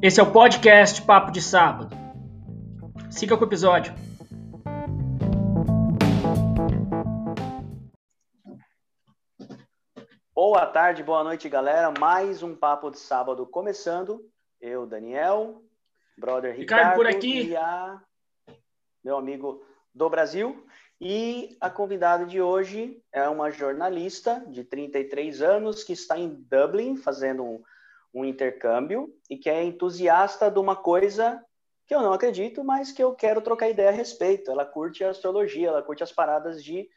Esse é o podcast Papo de Sábado. Siga com o episódio. Boa tarde, boa noite, galera. Mais um Papo de Sábado começando. Eu, Daniel, brother Ricardo, Ricardo por aqui. e a meu amigo do Brasil. E a convidada de hoje é uma jornalista de 33 anos que está em Dublin fazendo um, um intercâmbio e que é entusiasta de uma coisa que eu não acredito, mas que eu quero trocar ideia a respeito. Ela curte a astrologia, ela curte as paradas de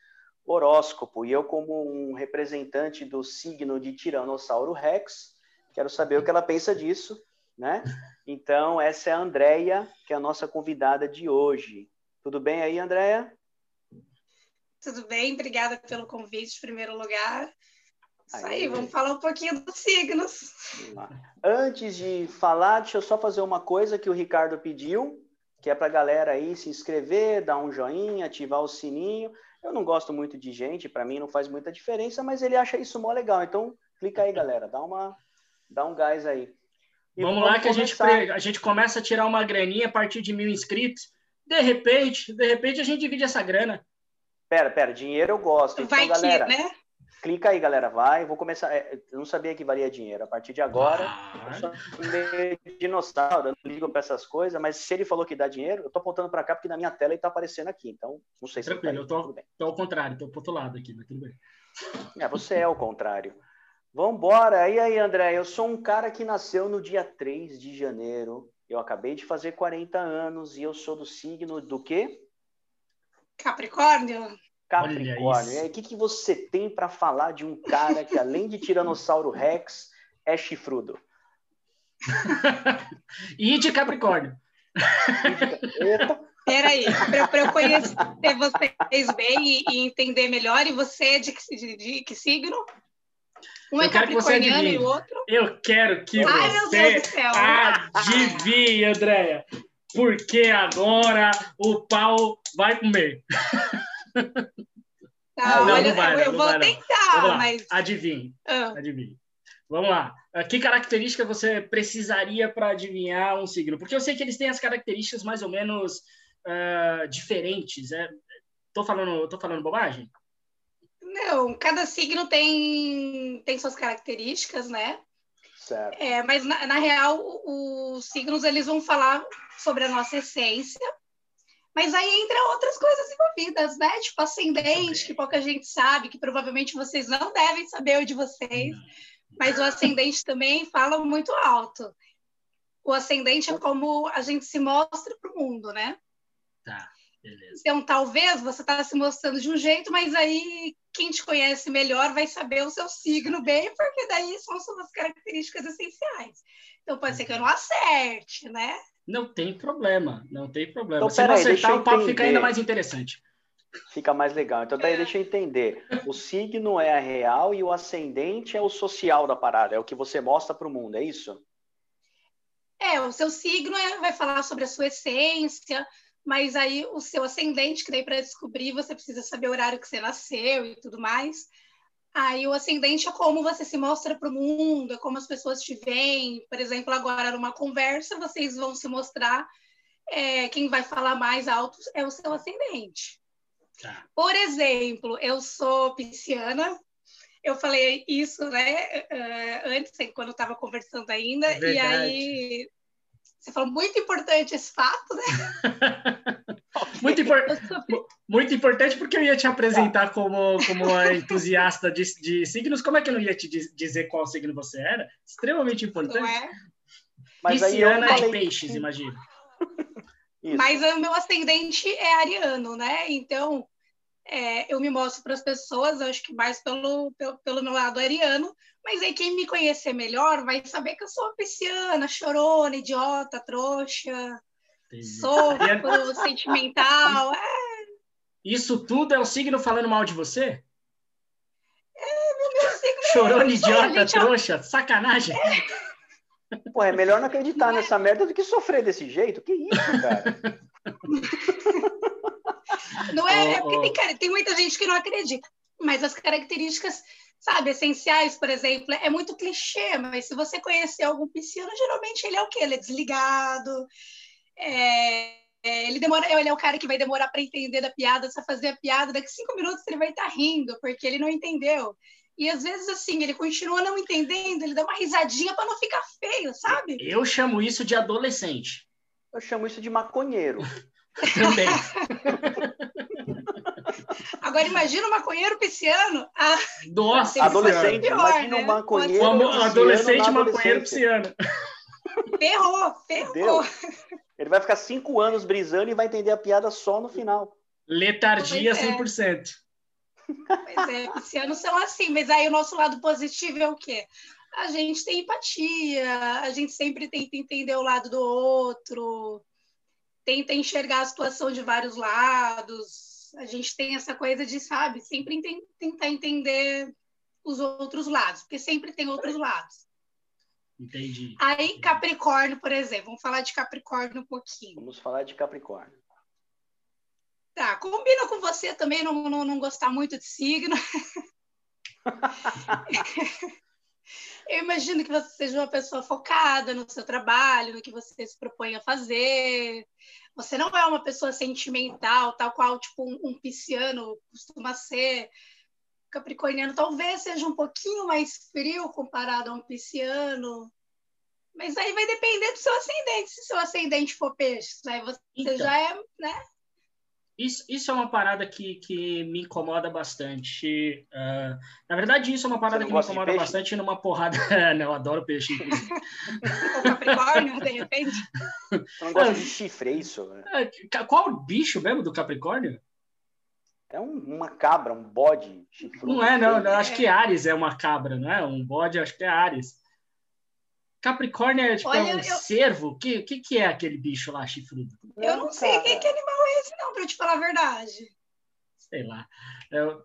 horóscopo. E eu, como um representante do signo de Tiranossauro Rex, quero saber o que ela pensa disso, né? Então, essa é a Andrea, que é a nossa convidada de hoje. Tudo bem aí, Andrea? Tudo bem, obrigada pelo convite, em primeiro lugar. Isso Aí. aí, vamos falar um pouquinho dos signos. Vamos. Antes de falar, deixa eu só fazer uma coisa que o Ricardo pediu, que é para a galera aí se inscrever, dar um joinha, ativar o sininho. Eu não gosto muito de gente, para mim não faz muita diferença, mas ele acha isso mó legal. Então, clica aí, galera, dá uma dá um gás aí. E Vamos lá que a gente, a gente começa a tirar uma graninha a partir de mil inscritos. De repente, de repente a gente divide essa grana. Pera, pera, dinheiro eu gosto. Então, Vai galera, que, né? Clica aí, galera, vai. Vou começar. é, Eu não sabia que valia dinheiro. A partir de agora, Ah, eu sou meio dinossauro, eu não ligo para essas coisas, mas se ele falou que dá dinheiro, eu tô apontando para cá porque na minha tela ele tá aparecendo aqui. Então, não sei se tá Tranquilo, aí, eu tô- tudo bem. tô ao contrário, tô pro outro lado aqui, mas tudo bem. É, você é o contrário. Vambora. E aí, André? Eu sou um cara que nasceu no dia 3 de janeiro. Eu acabei de fazer 40 anos e eu sou do signo do quê? Capricórnio? Capricórnio. aí, o que, que você tem para falar de um cara que, além de Tiranossauro Rex, é chifrudo? E de Capricórnio. Peraí, para eu conhecer vocês bem e, e entender melhor, e você é de, que- de- de que signo? Um é Eu você capricorniano e o outro? Eu quero que Ai, meu você Deus do céu! adivinhe, Andréia. Porque agora o pau vai comer. Tá, Não, não olha, vai, eu, não, eu não vou vai, não. tentar, mas. adivinhe, ah, adivinhe. Vamos lá. Ah, Que característica você precisaria para adivinhar um signo? Porque eu sei que eles têm as características mais ou menos ah, diferentes. É? Tô falando, tô falando bobagem? não, cada signo tem, tem suas características, né? certo. É, mas na, na real, os signos eles vão falar sobre a nossa essência, mas aí entra outras coisas envolvidas, né? Tipo ascendente, que pouca gente sabe, que provavelmente vocês não devem saber o de vocês, mas o ascendente também fala muito alto. O ascendente é como a gente se mostra para o mundo, né? Tá, beleza. Então, talvez você está se mostrando de um jeito, mas aí quem te conhece melhor vai saber o seu signo bem, porque daí são suas características essenciais. Então, pode ser que eu não acerte, né? Não tem problema, não tem problema. Então, Se não peraí, deixa acertar, eu o papo fica ainda mais interessante. Fica mais legal. Então, daí deixa eu entender. O signo é a real e o ascendente é o social da parada. É o que você mostra para o mundo, é isso? É, o seu signo é- vai falar sobre a sua essência, mas aí o seu ascendente, que daí para descobrir você precisa saber o horário que você nasceu e tudo mais. Aí o ascendente é como você se mostra para o mundo, é como as pessoas te veem. Por exemplo, agora numa conversa, vocês vão se mostrar. é, quem vai falar mais alto é o seu ascendente. Tá. Por exemplo, eu sou pisciana. Eu falei isso, né, eh, antes, quando eu estava conversando ainda, e Verdade. aí você falou muito importante esse fato, né? Muito, impor- muito importante porque eu ia te apresentar como, como uma entusiasta de, de signos. Como é que eu não ia te diz- dizer qual signo você era? Extremamente não importante. é? Mas aí eu Pisciana de peixes, imagina. Isso. Mas o meu ascendente é ariano, né? Então é, eu me mostro para as pessoas, eu acho que mais pelo, pelo, pelo meu lado ariano, mas aí quem me conhecer melhor vai saber que eu sou uma pisciana, chorona, idiota, trouxa, sofro, sentimental. É, Isso tudo é o signo falando mal de você? meu signo Chorona, idiota, gente, trouxa, sacanagem. Pô, é melhor não acreditar nessa merda do que sofrer desse jeito. Que isso, cara? Não é, é porque tem, tem muita gente que não acredita, mas as características sabe, essenciais, por exemplo, é muito clichê, mas se você conhecer algum pisciano, geralmente ele é o quê? Ele é desligado, é, é, ele demora, ele é o cara que vai demorar para entender da piada, só fazer a piada, daqui cinco minutos ele vai estar tá rindo, porque ele não entendeu. E às vezes, assim, ele continua não entendendo, ele dá uma risadinha para não ficar feio, sabe? Eu chamo isso de adolescente. Eu chamo isso de maconheiro. Também. Agora imagina um maconheiro pisciano. Ah, Nossa, adolescente, pior, imagina né? um maconheiro. Um adolescente maconheiro pisciano. Ferrou, ferrou. Ele vai ficar cinco anos brisando e vai entender a piada só no final. Letargia pois é. 100%. Pois é, piscianos são assim, mas aí o nosso lado positivo é o quê? A gente tem empatia, a gente sempre tenta entender o lado do outro, tenta enxergar a situação de vários lados. A gente tem essa coisa de, sabe, sempre tentar entender os outros lados, porque sempre tem outros lados. Entendi. Aí, Capricórnio, por exemplo, vamos falar de Capricórnio um pouquinho. Vamos falar de Capricórnio. Tá, combina com você também não, não, não gostar muito de signo. Eu imagino que você seja uma pessoa focada no seu trabalho, no que você se propõe a fazer. Você não é uma pessoa sentimental, tal qual tipo um, um pisciano costuma ser. O capricorniano talvez seja um pouquinho mais frio comparado a um pisciano. Mas aí vai depender do seu ascendente. Se seu ascendente for peixe, aí você então, já é, né? Isso, isso é uma parada que, que me incomoda bastante. Uh, na verdade, isso é uma parada que me incomoda bastante numa porrada. não, eu adoro peixe. o Capricórnio, de repente. Você não gosta de chifre, é isso? Né? Qual o bicho mesmo do Capricórnio? É um, uma cabra, um bode chifrudo. Não é, não, não. Acho que Ares é uma cabra, não é? Um bode, acho que é Ares. Capricórnio é, tipo, Olha, é um eu... cervo? O que, que, que é aquele bicho lá chifrudo? Eu não sei que, que animal é esse, não, para te falar a verdade. Sei lá. Eu...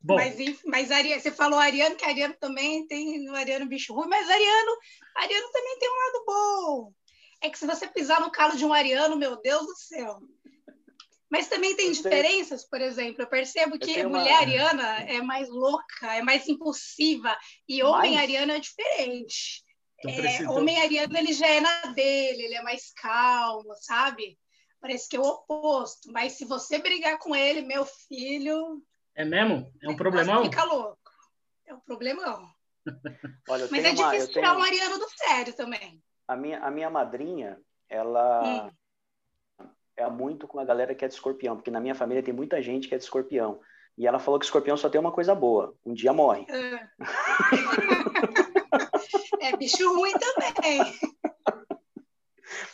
Bom. Mas, mas Ariano, você falou Ariano, que Ariano também tem o Ariano bicho ruim, mas Ariano, Ariano também tem um lado bom. É que se você pisar no calo de um Ariano, meu Deus do céu. Mas também tem diferenças, por exemplo. Eu percebo que eu mulher uma... ariana é mais louca, é mais impulsiva, e homem mais? ariano é diferente. É, homem ariano ele já é na dele, ele é mais calmo, sabe? Parece que é o oposto. Mas se você brigar com ele, meu filho. É mesmo? É um problemão? Fica louco. É um problemão. Olha, Mas é difícil uma, tirar tenho... um ariano do sério também. A minha, a minha madrinha, ela hum. é muito com a galera que é de escorpião, porque na minha família tem muita gente que é de escorpião. E ela falou que escorpião só tem uma coisa boa: um dia morre. É. É bicho ruim também.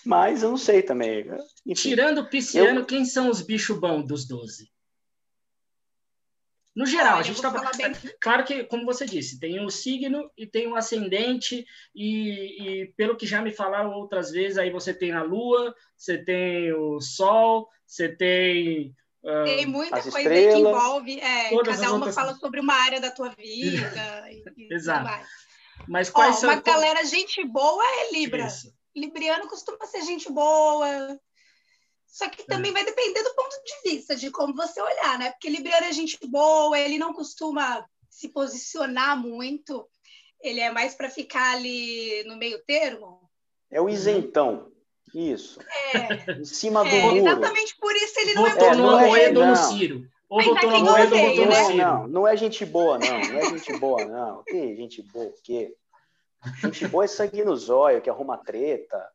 Mas eu não sei também. Enfim, Tirando o pisciano, eu... quem são os bichos bons dos 12? No geral, ah, a gente tá... Bem... Claro que, como você disse, tem o signo e tem o ascendente, e, e, pelo que já me falaram outras vezes, aí você tem a lua, você tem o sol, você tem. Uh, tem muita coisa estrelas, que envolve. É, cada uma outras... fala sobre uma área da tua vida. e, Exato. Mas quais oh, são. Uma galera gente boa é Libra. Isso. Libriano costuma ser gente boa. Só que também é. vai depender do ponto de vista, de como você olhar, né? Porque Libriano é gente boa, ele não costuma se posicionar muito, ele é mais para ficar ali no meio termo. É o isentão. Isso. É. em cima do é, muro. Exatamente por isso ele não é no Amoedo ou no Ciro. Ou votou no Amoedo ou votou no Ciro. Não, não é gente boa, não. Não é gente boa, não. Que gente boa, o quê? Gente boa é sangue no zóio, que arruma treta.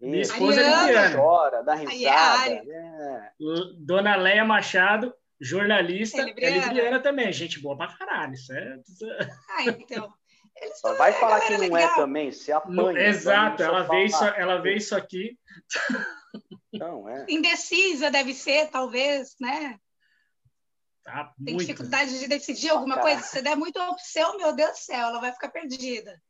Minha esposa é Libriana. Chora, dá risada. É. Dona Leia Machado, jornalista, é, é Libriana também. Gente boa pra caralho. Isso é... Ah, então. Só vai falar que não é legal. é também, se apanha. exato, ela vê, isso, ela vê isso aqui. Não, é. Indecisa deve ser, talvez, né? Tá, Tem muito. dificuldade de decidir alguma coisa. Se der muita opção, meu Deus do céu, ela vai ficar perdida.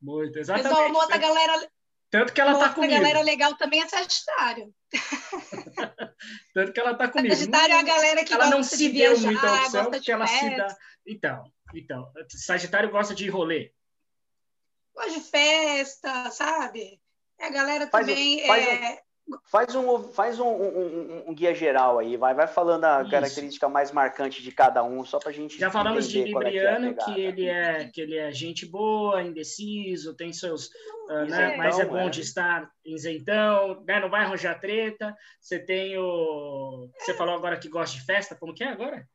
Muito, exatamente. Mas uma outra galera, Tanto que ela está comigo. Outra galera legal também é Sagitário. Tanto que ela está comigo. Sagitário é a galera que ela gosta não se de viajar, deu muita opção, porque ela se dá. Então, então, Sagitário gosta de rolê. Gosta de festa, sabe? A galera faz também. É... Faz um, faz um, um, um, guia geral aí, vai, vai falando a Isso. característica mais marcante de cada um, só para a gente. Já falamos de Libriano, é que, é que, ele é, que ele é gente boa, indeciso, tem seus. Uh, né, mas é bom é. de estar isentão, né, não vai arranjar treta. Você tem o. Você falou agora que gosta de festa, como que é agora?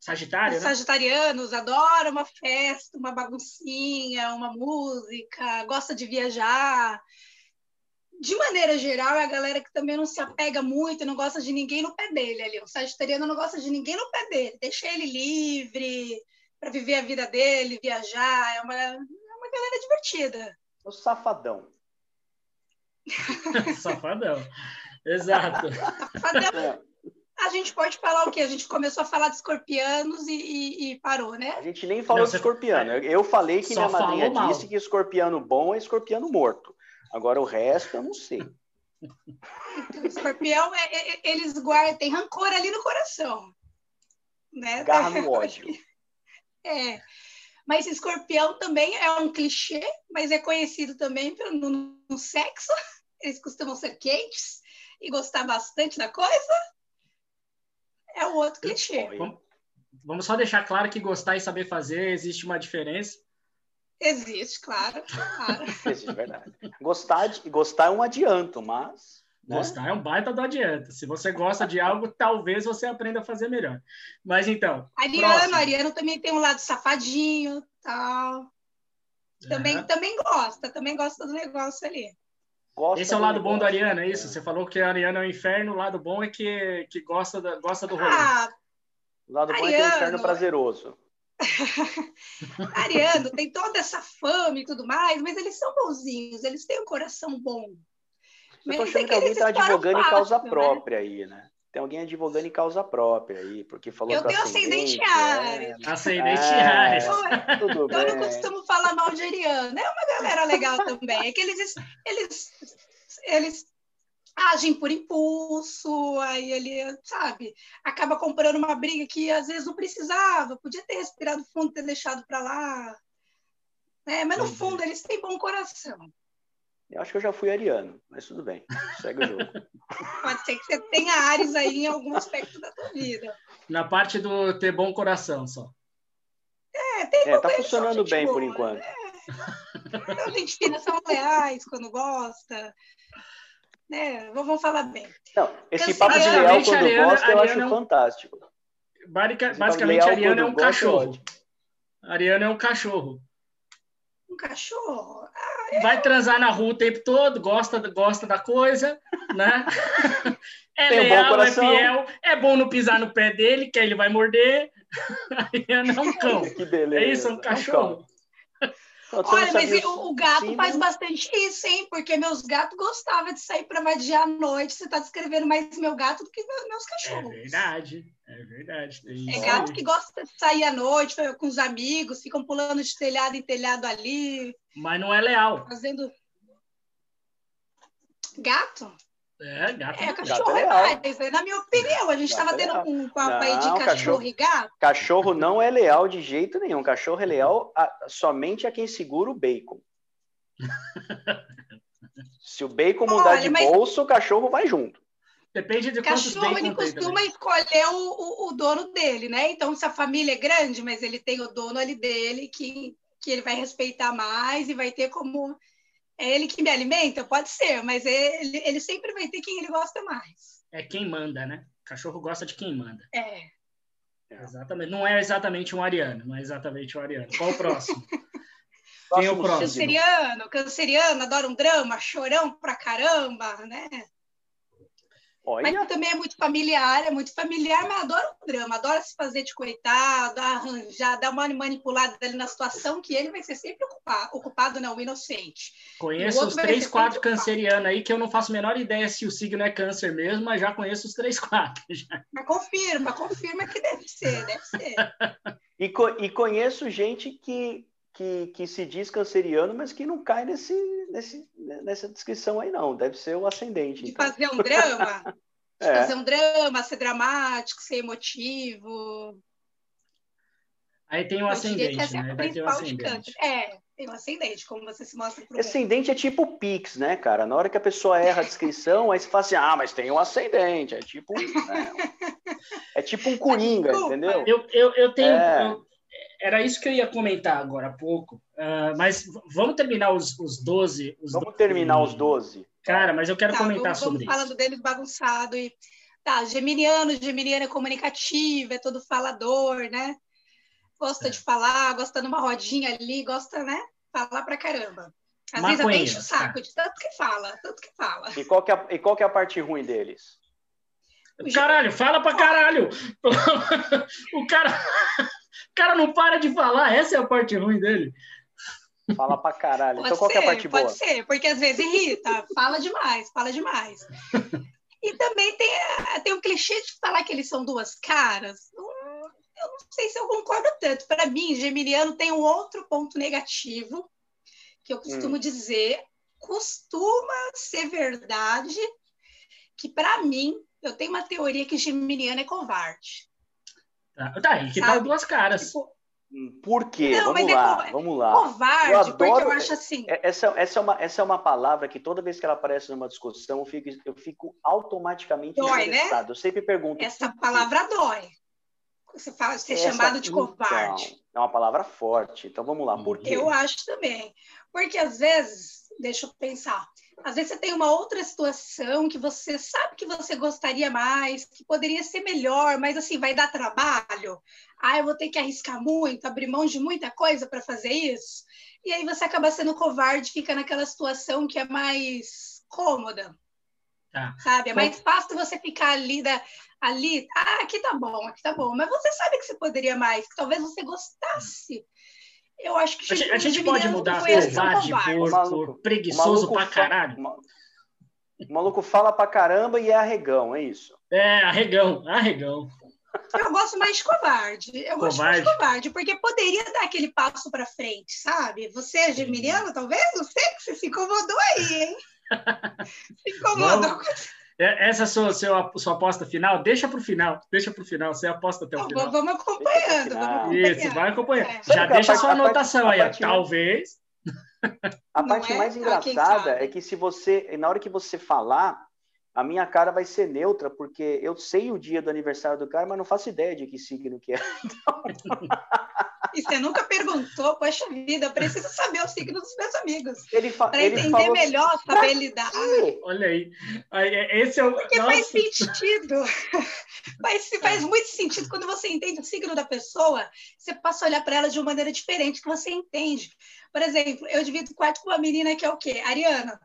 Sagitário, Os né? Sagitarianos adoram uma festa, uma baguncinha, uma música, gosta de viajar de maneira geral, é a galera que também não se apega muito, não gosta de ninguém no pé dele ali. O sagitariano não gosta de ninguém no pé dele. Deixa ele livre para viver a vida dele, viajar. É uma, é uma galera divertida. O safadão. safadão. Exato. Safadão. É. A gente pode falar o quê? A gente começou a falar de escorpianos e, e, e parou, né? A gente nem falou não, de escorpiano. Eu falei que minha madrinha disse que escorpiano bom é escorpiano morto. Agora o resto eu não sei. O escorpião, é, é, é, eles guardam, tem rancor ali no coração. Né? Garra no ódio. É. Mas escorpião também é um clichê, mas é conhecido também pelo, no, no sexo. Eles costumam ser quentes e gostar bastante da coisa. É o outro clichê. Vamos só deixar claro que gostar e saber fazer existe uma diferença. Existe, claro. claro. Existe, verdade. Gostar, de, gostar é um adianto, mas. Né? Gostar é um baita do adianto. Se você gosta de algo, talvez você aprenda a fazer melhor. Mas então. Ariano, próximo. Ariano também tem um lado safadinho, tal. Também, é. também gosta, também gosta do negócio ali. Gosta Esse é o lado bom do Ariano, é isso? Você falou que o Ariano é o inferno, o lado bom é que, que gosta, da, gosta do rolê. Ah, o lado Ariano, bom é que é o inferno prazeroso. Ariano tem toda essa fama e tudo mais, mas eles são bonzinhos, eles têm um coração bom. Eu tô achando que alguém está advogando em causa né? própria aí, né? Tem alguém advogando em causa própria aí, porque falou Eu tenho ascendente Ares. É... Ascendente Ares. É, tudo eu bem. não costumo falar mal de Ariano. É uma galera legal também. É que eles, eles, eles agem por impulso, aí ele, sabe, acaba comprando uma briga que às vezes não precisava, podia ter respirado fundo, ter deixado para lá. É, mas no fundo eles têm bom coração. Eu acho que eu já fui ariano, mas tudo bem, segue o jogo. Pode ser que você tenha Ares aí em algum aspecto da tua vida. Na parte do ter bom coração só. É, tem é, tá funcionando bem boa, por enquanto. É. Então, gente fina são leais quando gosta né? Vamos falar bem. Não, esse papo de leal quando Ariana, gosta, eu acho é um... fantástico. Basic, basicamente, Ariana é um cachorro. Ariana é um cachorro. Um cachorro? Ah, Vai transar na rua o tempo todo, gosta, gosta da coisa, né? é Tem leal, um é fiel, é bom não pisar no pé dele, que aí ele vai morder. Ariana é um cão. Que beleza. É isso, é um cachorro. É um Olha, mas o, o gato Sim, faz bastante isso, hein? Porque meus gatos gostavam de sair para vadiar à noite. Você está descrevendo mais meu gato do que meus cachorros. É verdade, é verdade. É, é gato que gosta de sair à noite com os amigos, ficam pulando de telhado em telhado ali. Mas não é leal. Fazendo. Gato? É, gato. É, cachorro é, mais. Né? Na minha opinião, a gente estava é tendo um papo aí de cachorro, cachorro, e gato. Cachorro não é leal de jeito nenhum. Cachorro é leal a, somente a quem segura o bacon. Se o bacon mudar Olha, de mas... bolso, o cachorro vai junto. Depende de cachorro, ele costuma escolher o, o, o, dono dele, né? Então, se a família é grande, mas ele tem o dono ali dele que, que ele vai respeitar mais e vai ter como é ele que me alimenta? Pode ser, mas ele, ele sempre vai ter quem ele gosta mais. É quem manda, né? O cachorro gosta de quem manda. É. Exatamente. Não é exatamente um ariano, não é exatamente um ariano. Qual o próximo? quem é o próximo? Canceriano, canceriano, adora um drama, chorão pra caramba, né? Olha. Mas também é muito familiar, é muito familiar, mas adora o drama, adora se fazer de coitado, arranjar, dar uma manipulada ali na situação que ele vai ser sempre ocupado, ocupado não, inocente. Conheço os três, quatro cancerianos aí, que eu não faço a menor ideia se o signo é câncer mesmo, mas já conheço os três, quatro. Já. Mas confirma, confirma que deve ser, deve ser. e, co e conheço gente que, que, que se diz canceriano, mas que não cai nesse, nesse, nessa descrição aí, não. Deve ser o ascendente. De então. fazer um drama? de é. fazer um drama, ser dramático, ser emotivo. Aí tem o ascendente, né? Vai ter o ascendente. É, Tem um ascendente, como você se mostra pro Ascendente é tipo Pix, né, cara? Na hora que a pessoa erra a descrição, aí você fala assim, ah, mas tem um ascendente. É tipo, né? é tipo um coringa, entendeu? Eu, eu, eu tenho... É... Eu, era isso que eu ia comentar agora há pouco. Uh, mas vamos terminar os, os 12. Os vamos 12. terminar os 12. Cara, mas eu quero tá, comentar sobre isso. falando deles bagunçado. E, tá, geminiano, geminiano é comunicativo, é todo falador, né? Gosta é. de falar, gosta de uma rodinha ali, gosta, né? Falar pra caramba. Às vezes até enche o saco de tanto que fala, tanto que fala. E qual que é, e qual que é a parte ruim deles? Caralho, fala pra caralho! o cara, o cara não para de falar, essa é a parte ruim dele. Fala pra caralho. Pode então qual ser, é a parte boa? Pode ser, porque às vezes irrita, fala demais, fala demais. E também tem, tem um clichê de falar que eles são duas caras. Eu não sei se eu concordo tanto. Para mim, Geminiano tem um outro ponto negativo, que eu costumo hum. dizer, costuma ser verdade, que para mim, eu tenho uma teoria que Geminiano é covarde. Tá, e que tá duas caras. Tipo, por quê? Não, vamos é lá, é vamos lá. Covarde, eu adoro, porque eu acho assim. É, essa, essa, é uma, essa é uma palavra que toda vez que ela aparece numa discussão, eu fico, eu fico automaticamente dói, né? interessado. Né? Eu sempre pergunto. Essa palavra dói. Você fala de ser essa, chamado de covarde. Então, é uma palavra forte. Então vamos lá, por quê? Eu acho também. Porque às vezes, deixa eu pensar, às vezes você tem uma outra situação que você sabe que você gostaria mais, que poderia ser melhor, mas assim, vai dar trabalho. Ah, eu vou ter que arriscar muito, abrir mão de muita coisa para fazer isso. E aí você acaba sendo covarde, fica naquela situação que é mais cômoda. Tá. Sabe? É mais fácil você ficar ali, da, ali, ah, aqui tá bom, aqui tá bom. Mas você sabe que você poderia mais, que talvez você gostasse eu acho que a gente, a gente pode mudar covarde por, por preguiçoso pra caralho. O maluco fala pra caramba e é arregão, é isso? É, arregão, arregão. Eu gosto mais de covarde. Eu covarde. gosto mais de covarde, porque poderia dar aquele passo para frente, sabe? Você é geminiano, talvez? Não sei que você se incomodou aí, hein? se incomodou. Vamos, essa é a sua, sua, sua aposta final? Deixa para o final, deixa para o final, você aposta até o final. Vamos acompanhando, vamos acompanhando. Isso, vai acompanhando. É. Já deixa a sua anotação aí, parte, talvez. A parte é? mais engraçada é que se você, na hora que você falar, a minha cara vai ser neutra, porque eu sei o dia do aniversário do cara, mas não faço ideia de que signo que é. Então... E você nunca perguntou, poxa vida, eu preciso saber o signo dos meus amigos. Para entender falou, melhor, saber lidar. Olha aí. É, esse é o. Porque Nossa. faz sentido. Faz, faz muito sentido quando você entende o signo da pessoa, você passa a olhar para ela de uma maneira diferente que você entende. Por exemplo, eu divido o quarto com uma menina que é o quê? Ariana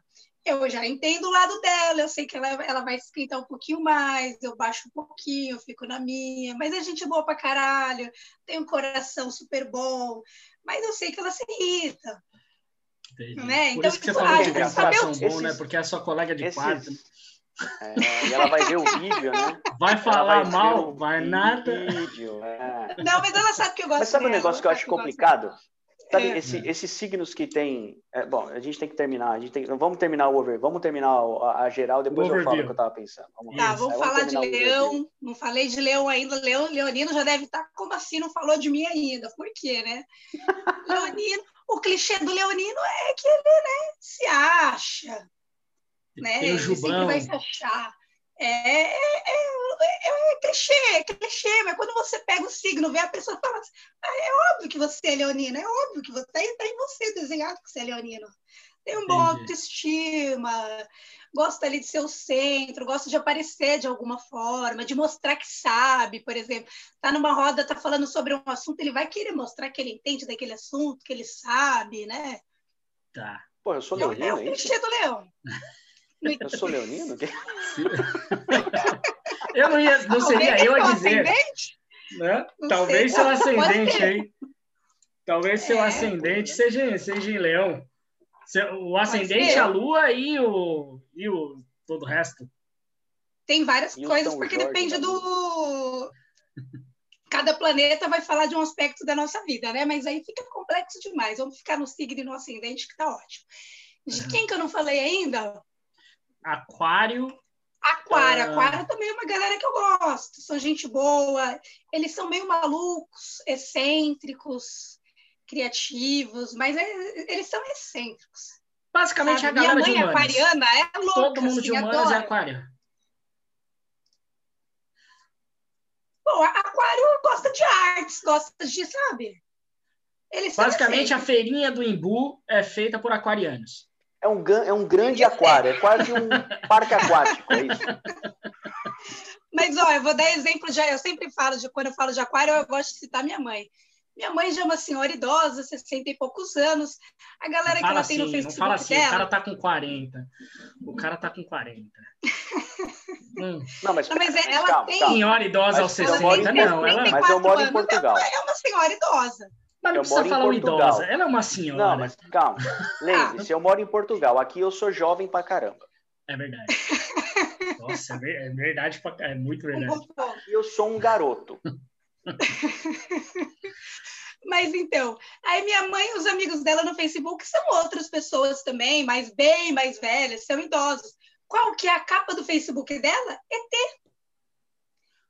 eu já entendo o lado dela, eu sei que ela, ela vai esquentar um pouquinho mais, eu baixo um pouquinho, eu fico na minha, mas a gente é boa pra caralho, tem um coração super bom, mas eu sei que ela se irrita. Né? Por então, isso que você falou que tem um coração bom, esses, né? Porque é sua colega de esses, quarto. É, e ela vai ver o vídeo, né? Vai falar vai mal, vai nada. Vídeo, é. Não, mas ela sabe que eu gosto Mas sabe um negócio que eu acho complicado? Sabe, é. esse, esses signos que tem. É, bom, a gente tem que terminar. A gente tem, vamos terminar o over, vamos terminar a, a geral, depois eu falo o que eu estava pensando. Vamos tá, vamos falar de leão. Não falei de leão ainda. Leão, Leonino já deve estar. Tá, como assim não falou de mim ainda? Por quê, né? Leonino, o clichê do Leonino é que ele né, se acha. Né? Ele sempre vai se achar. É, é, é, é, clichê, é clichê, mas quando você pega o signo, vê a pessoa e fala assim, ah, é óbvio que você é leonino, é óbvio que você está em você desenhado que você é leonino. Tem um bom autoestima, gosta ali de ser o centro, gosta de aparecer de alguma forma, de mostrar que sabe, por exemplo, tá numa roda, tá falando sobre um assunto, ele vai querer mostrar que ele entende daquele assunto, que ele sabe, né? Tá. Pô, eu sou leonino, é, é o clichê do leão. Eu sou leonino? eu não, ia, não seria eu a dizer. Né? Talvez seu ascendente, hein? Talvez seu é, ascendente seja, seja em leão. O ascendente, a lua e o, e o todo o resto. Tem várias e coisas, porque Jorge depende do. Cada planeta vai falar de um aspecto da nossa vida, né? Mas aí fica complexo demais. Vamos ficar no signo e no ascendente, que tá ótimo. De quem que eu não falei ainda? Aquário. Aquário, uh... Aquário também é uma galera que eu gosto, são gente boa, eles são meio malucos, excêntricos, criativos, mas é, eles são excêntricos. Basicamente Sabe? a galera Minha mãe é aquariana é louca. Todo mundo de assim, humanas é adora. é aquário. Bom, aquário gosta de artes, gosta de, sabe? Eles Basicamente, a feirinha do Imbu é feita por aquarianos. É um, é um grande aquário, é quase um parque aquático, é isso. Mas, ó, eu vou dar exemplo, já, eu sempre falo, de quando eu falo de aquário, eu gosto de citar minha mãe. Minha mãe já é uma senhora idosa, 60 e poucos anos. A galera que ela assim, tem no Facebook não fala assim, dela... o cara tá com 40. O cara tá com 40. hum. Não, mas, não, mas é, ela calma, tem... Calma. Senhora idosa aos 60, não. Ela... Mas eu moro em Portugal. É uma senhora idosa. Mas não eu precisa falar idosa. Ela é uma senhora. Não, mas calma. Lembre-se, eu moro em Portugal. Aqui eu sou jovem pra caramba. É verdade. Nossa, é, é verdade, é muito verdade. Eu sou um garoto. Mas então, aí minha mãe e os amigos dela no Facebook são outras pessoas também, mas bem mais velhas, são idosos. Qual que é a capa do Facebook dela? ET.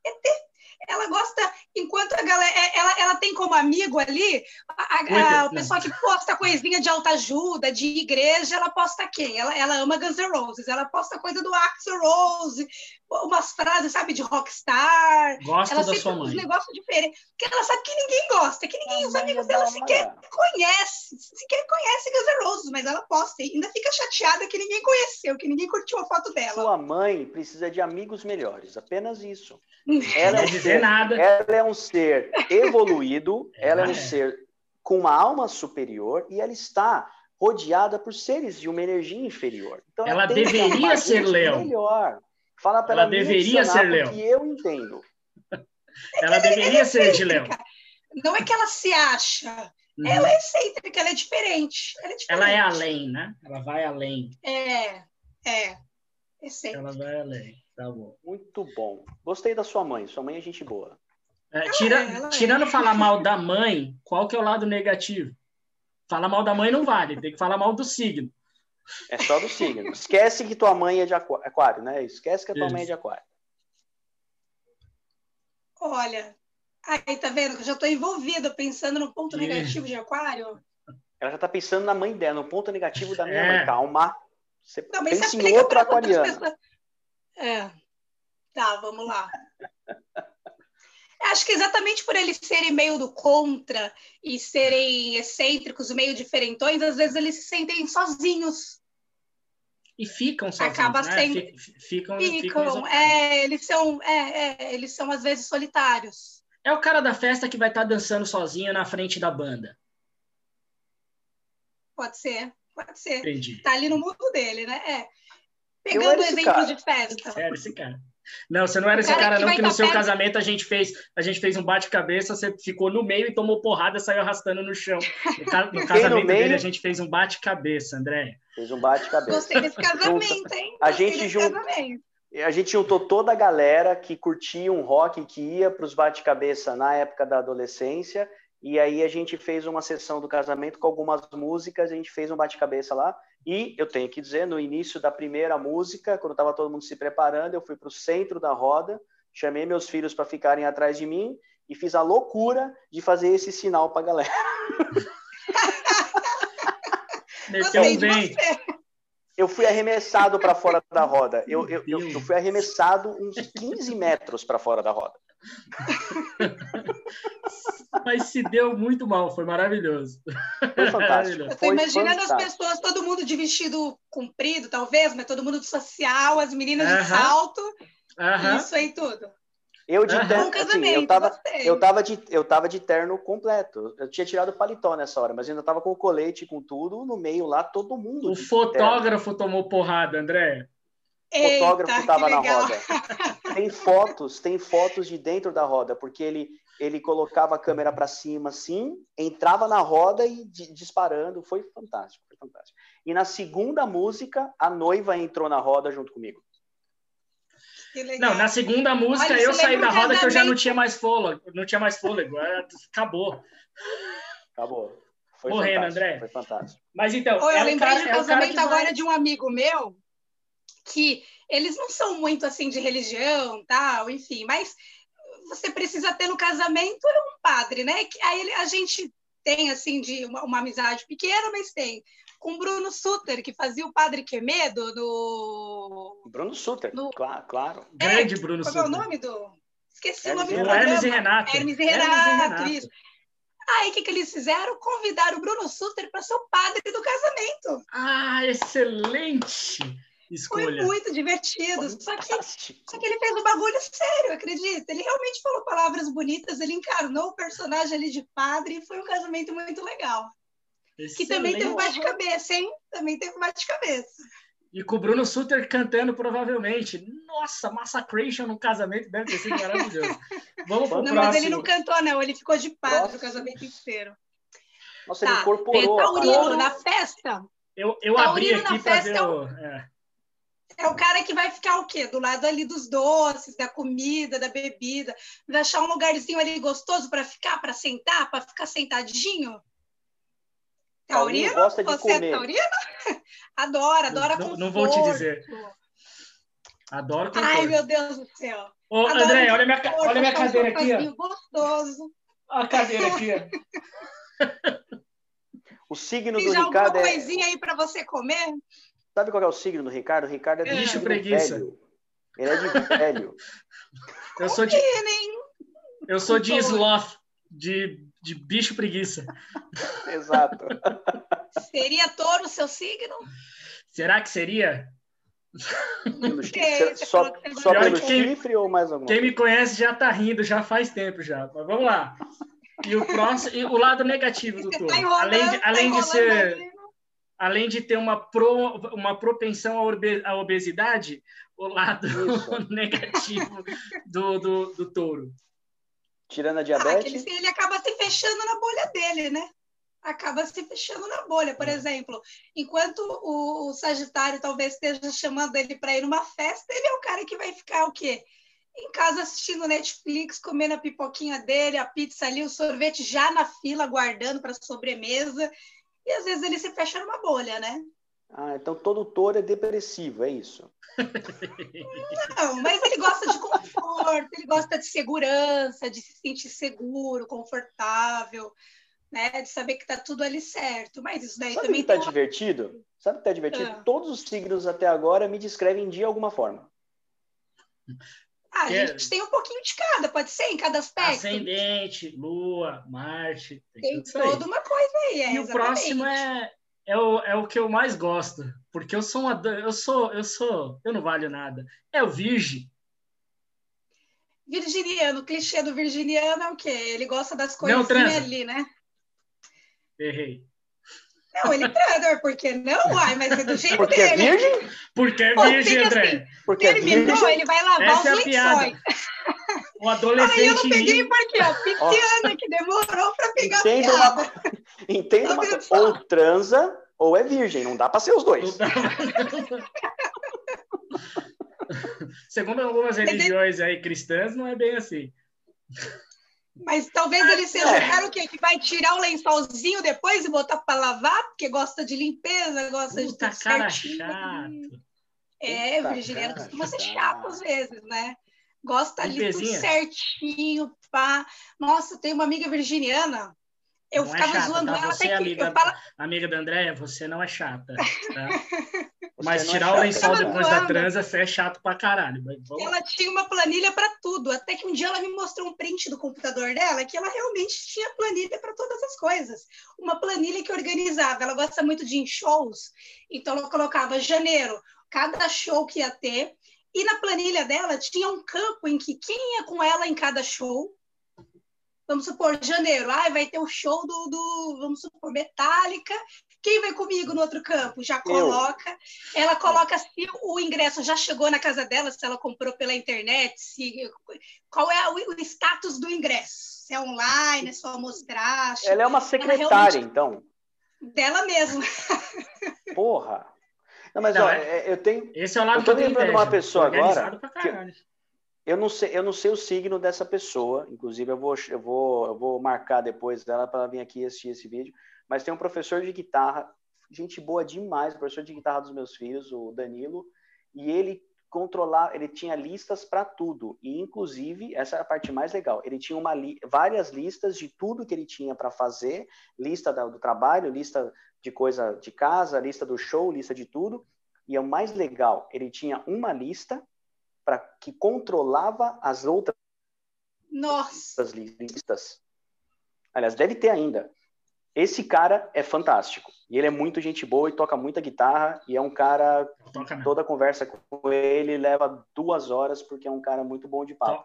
ET ela gosta, enquanto a galera, é, ela, ela tem como amigo ali, a, a, o pessoal que posta coisinha de autoajuda, de igreja, ela posta quem? Ela, ela ama Guns N' Roses, ela posta coisa do Axl Rose, umas frases, sabe, de rockstar. Gosta ela da sua mãe. Um negócio diferente, porque ela sabe que ninguém gosta, que ninguém, os amigos dela sequer conhecem, sequer conhecem Guns N' Roses, mas ela posta e ainda fica chateada que ninguém conheceu, que ninguém curtiu a foto dela. Sua mãe precisa de amigos melhores, apenas isso. Ela é um dizer nada. Ela é um ser evoluído, ela é um é. ser com uma alma superior e ela está rodeada por seres de uma energia inferior. Então, ela, ela deveria ser Léo. Melhor. Fala para ela, ela deveria ser Léo. Que eu entendo. ela deveria ser de Léo. Não é que ela se acha. Uhum. Ela é excêntrica, ela é diferente. Ela é, diferente. ela é além, né? Ela vai além. É, é. Excêntrica. Ela vai além. Tá bom. Muito bom. Gostei da sua mãe. Sua mãe é gente boa. É, tira, é, tirando é. falar mal da mãe, qual que é o lado negativo? Falar mal da mãe não vale, tem que falar mal do signo. É só do signo. Esquece que tua mãe é de aquário, né? Esquece que a tua Isso. mãe é de aquário. Olha, aí tá vendo que eu já estou envolvida pensando no ponto negativo de aquário. Ela já está pensando na mãe dela, no ponto negativo da minha é. mãe. Calma. Você não, pensa em outro aquariano. É. Tá, vamos lá. Acho que exatamente por eles serem meio do contra e serem excêntricos, meio diferentões, às vezes eles se sentem sozinhos. E ficam sozinhos, Acaba né? sendo... Ficam, ficam, ficam é, eles são, é, é, eles são às vezes solitários. É o cara da festa que vai estar tá dançando sozinho na frente da banda. Pode ser, pode ser. Entendi. Tá ali no mundo dele, né? É. Pegando exemplo de festa. Era esse cara. Não, você não era esse cara, não, que no seu perto. casamento a gente fez, a gente fez um bate-cabeça, você ficou no meio e tomou porrada e saiu arrastando no chão. No, no casamento dele, a gente fez um bate-cabeça, André. Fez um bate-cabeça. Gostei desse casamento, hein? A gente juntou. A gente juntou toda a galera que curtia um rock, que ia para os bate-cabeça na época da adolescência, e aí a gente fez uma sessão do casamento com algumas músicas, a gente fez um bate-cabeça lá. E eu tenho que dizer, no início da primeira música, quando estava todo mundo se preparando, eu fui para o centro da roda, chamei meus filhos para ficarem atrás de mim e fiz a loucura de fazer esse sinal para a galera. Meteu bem. Eu fui arremessado para fora da roda. Eu, eu, eu, eu fui arremessado uns 15 metros para fora da roda. Mas se deu muito mal, foi maravilhoso. Foi fantástico. Eu tô imaginando fantástico. as pessoas, todo mundo de vestido comprido, talvez, mas todo mundo de social, as meninas uh -huh. de salto, uh -huh. isso aí tudo. Eu de terno, assim, eu tava, eu tava de, eu tava de terno completo. Eu tinha tirado o paletó nessa hora, mas ainda tava com o colete, com tudo no meio lá, todo mundo. O fotógrafo tomou porrada, André. O fotógrafo estava na roda. Tem fotos, tem fotos de dentro da roda, porque ele ele colocava a câmera para cima assim, entrava na roda e disparando, foi fantástico, foi fantástico. E na segunda música, a noiva entrou na roda junto comigo. Não, na segunda música Olha, eu saí da roda que eu já não tinha mais fôlego, não tinha mais fôlego, acabou. Acabou. Foi Morrendo, fantástico, André. Foi fantástico. Mas então, Ô, eu é lembrei cara, de um casamento é agora de um amigo meu que eles não são muito assim de religião, tal, enfim, mas você precisa ter no casamento é um padre, né? Que aí a gente tem, assim, de uma, uma amizade pequena, mas tem. Com Bruno Suter, que fazia o Padre Quemedo no... Bruno Suter, no... claro. claro. Grande é, Bruno Suter. Qual é o nome do... Esqueci Hermes o nome do Hermes e Renato. Hermes e Renato, Hermes e Renato. isso. Aí o que, que eles fizeram? Convidaram o Bruno Suter para ser o padre do casamento. Ah, excelente! Escolha. Foi muito divertido. Só que, só que ele fez um bagulho sério, acredita? Ele realmente falou palavras bonitas, ele encarnou o personagem ali de padre e foi um casamento muito legal. Excelente. Que também teve um bate-cabeça, hein? Também teve um bate-cabeça. E com o Bruno Suter cantando, provavelmente. Nossa, Massacration no casamento deve ter sido maravilhoso. Vamos pro não, próximo. Mas ele não cantou, não. Ele ficou de padre o casamento inteiro. Nossa, tá. ele incorporou. Taurino, na festa. Eu, eu abri aqui para ver o... É. é o cara que vai ficar o quê? Do lado ali dos doces, da comida, da bebida. Vai achar um lugarzinho ali gostoso para ficar, para sentar, para ficar sentadinho. Taurino? gosta de Você é comer. é taurino? Adora, adora não, não vou te dizer. Adoro conforto. Ai, meu Deus do céu. Ô, Adoro André, olha minha, conforto, olha minha cadeira aqui. Ó. Gostoso. Olha a cadeira aqui. o signo Tem do já Ricardo alguma é... coisinha aí para você comer? Sabe qual é o signo do Ricardo? O Ricardo é de Bicho preguiça. Velho. Ele é de velho. Eu sou de... Eu sou de sloth, de de bicho preguiça. Exato. Seria touro o seu signo? Será que seria? só, só pelo quem, chifre ou mais alguma? Quem me conhece já tá rindo, já faz tempo já. Mas vamos lá. E o próximo, e o lado negativo do touro. Tá além de, além de ser, além de ter uma, pro, uma propensão à obesidade, o lado negativo do, do, do touro. Tirando a diabetes? Ah, ele, ele acaba se fechando na bolha dele, né? Acaba se fechando na bolha. Por é. exemplo, enquanto o, o Sagitário talvez esteja chamando ele para ir numa festa, ele é o cara que vai ficar o quê? Em casa assistindo Netflix, comendo a pipoquinha dele, a pizza ali, o sorvete já na fila, guardando para sobremesa. E às vezes ele se fecha numa bolha, né? Ah, então todo touro é depressivo, é isso? Não, mas ele gosta de conforto, ele gosta de segurança, de se sentir seguro, confortável, né? De saber que tá tudo ali certo. Mas isso daí Sabe também. Que tá uma... divertido? Sabe que tá divertido? Ah. Todos os signos até agora me descrevem de alguma forma. Ah, a gente tem um pouquinho de cada, pode ser em cada aspecto. Ascendente, Lua, Marte. Tem, tem toda uma coisa aí. É, e o próximo é é o, é o que eu mais gosto, porque eu sou uma, eu sou, eu sou, eu não valho nada. É o virgem. Virginiano, o clichê do virginiano é o quê? Ele gosta das coisas ali, né? Errei. Não, ele transa, por que não? Uai, mas é do jeito porque dele. É virgem? Porque é virgem, André. Assim, porque é terminou, é ele vai lavar Essa os é lençóis. O adolescente. Aí eu não peguei porque, ó, pisciana, que demorou para pegar Entenda uma, entenda uma coisa. Ou transa ou é virgem, não dá para ser os dois. Segundo algumas religiões aí cristãs, não é bem assim. Mas talvez ele seja é. o cara que vai tirar o lençolzinho depois e botar para lavar, porque gosta de limpeza, gosta Puta, de tudo cara certinho. chato. É, Puta, virginiano costuma ser chato às vezes, né? Gosta ali tudo certinho, pá. Nossa, tem uma amiga virginiana eu não é ficava é chata, zoando tá? ela você até amiga, falo... amiga da Andréia, você não é chata. Tá? Mas tirar é o lençol depois da transa, você é chato pra caralho. Ela tinha uma planilha para tudo. Até que um dia ela me mostrou um print do computador dela que ela realmente tinha planilha para todas as coisas. Uma planilha que organizava. Ela gosta muito de shows, então ela colocava janeiro, cada show que ia ter. E na planilha dela tinha um campo em que quem ia com ela em cada show vamos supor, janeiro, ah, vai ter o show do, do, vamos supor, Metallica. Quem vai comigo no outro campo? Já coloca. Eu. Ela coloca se o ingresso já chegou na casa dela, se ela comprou pela internet, se, qual é o, status do ingresso. Se é online, é só mostrar. Ela é uma secretária, então. Dela mesma. Porra. Não, mas Não, ó, é... eu tenho. Esse é o lado eu tô lembrando de uma pessoa agora. Que, eu não sei, eu não sei o signo dessa pessoa, inclusive eu vou, eu vou, eu vou marcar depois dela para ela vir aqui assistir esse vídeo. Mas tem um professor de guitarra, gente boa demais, professor de guitarra dos meus filhos, o Danilo, e ele controlar, ele tinha listas para tudo. E, inclusive, essa é a parte mais legal. Ele tinha uma li várias listas de tudo que ele tinha para fazer, lista do trabalho, lista de coisa de casa, lista do show, lista de tudo. E o mais legal, ele tinha uma lista para que controlava as outras Nossa. listas. Aliás, deve ter ainda. Esse cara é fantástico. E ele é muito gente boa e toca muita guitarra. E é um cara. Toda conversa com ele leva duas horas, porque é um cara muito bom de papo.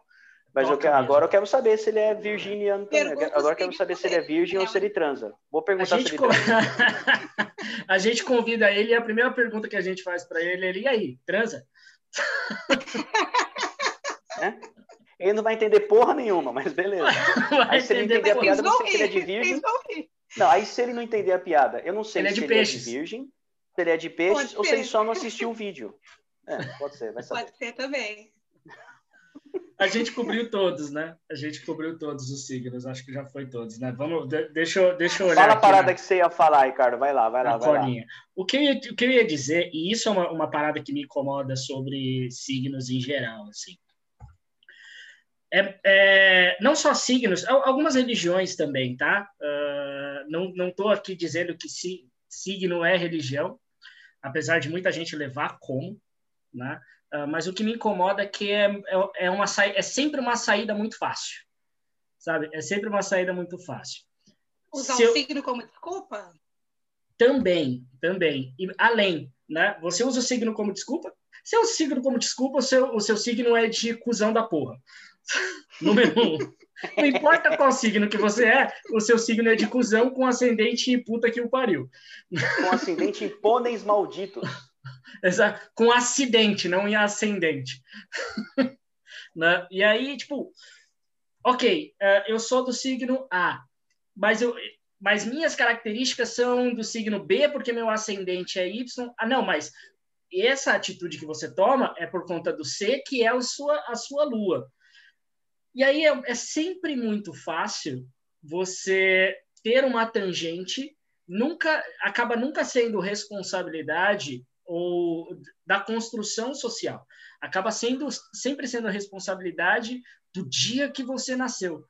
Mas eu quero, agora eu quero saber se ele é virginiano também. Agora eu quero saber se ele é virgem ou se ele transa. Vou perguntar se ele transa. a gente convida ele e a primeira pergunta que a gente faz para ele é: e aí, transa? É? Ele não vai entender porra nenhuma, mas beleza. Vai aí se ele entender a piada, você que ele é de virgem. Não, aí se ele não entender a piada, eu não sei ele é se ele peixes. é de virgem, se ele é de peixes ou se ele só não assistiu o vídeo. É, pode ser, vai saber. Pode ser também. A gente cobriu todos, né? A gente cobriu todos os signos, acho que já foi todos, né? Vamos, deixa, eu, deixa eu olhar. Fala a parada que você ia falar, Ricardo. Vai lá, vai lá, vai colinha. lá. O que, eu ia, o que eu ia dizer, e isso é uma, uma parada que me incomoda sobre signos em geral, assim. É, é, não só signos, algumas religiões também, tá? Uh, não estou aqui dizendo que si, signo é religião, apesar de muita gente levar como, né? Uh, mas o que me incomoda é que é, é, é uma é sempre uma saída muito fácil, sabe? É sempre uma saída muito fácil. Usar Se o eu... signo como desculpa? Também, também. E além, né? Você usa o signo como desculpa? Se usa o signo como desculpa, o seu, o seu signo é de cuzão da porra. Número um. Não importa qual signo que você é, o seu signo é de cuzão com ascendente e puta que o pariu. Com ascendente em pôneis malditos. Exato. Com acidente, não em ascendente. né? E aí, tipo, ok, uh, eu sou do signo A, mas, eu, mas minhas características são do signo B, porque meu ascendente é Y. Ah, não, mas essa atitude que você toma é por conta do C, que é a sua, a sua lua. E aí é, é sempre muito fácil você ter uma tangente, nunca acaba nunca sendo responsabilidade ou da construção social. Acaba sendo sempre sendo a responsabilidade do dia que você nasceu.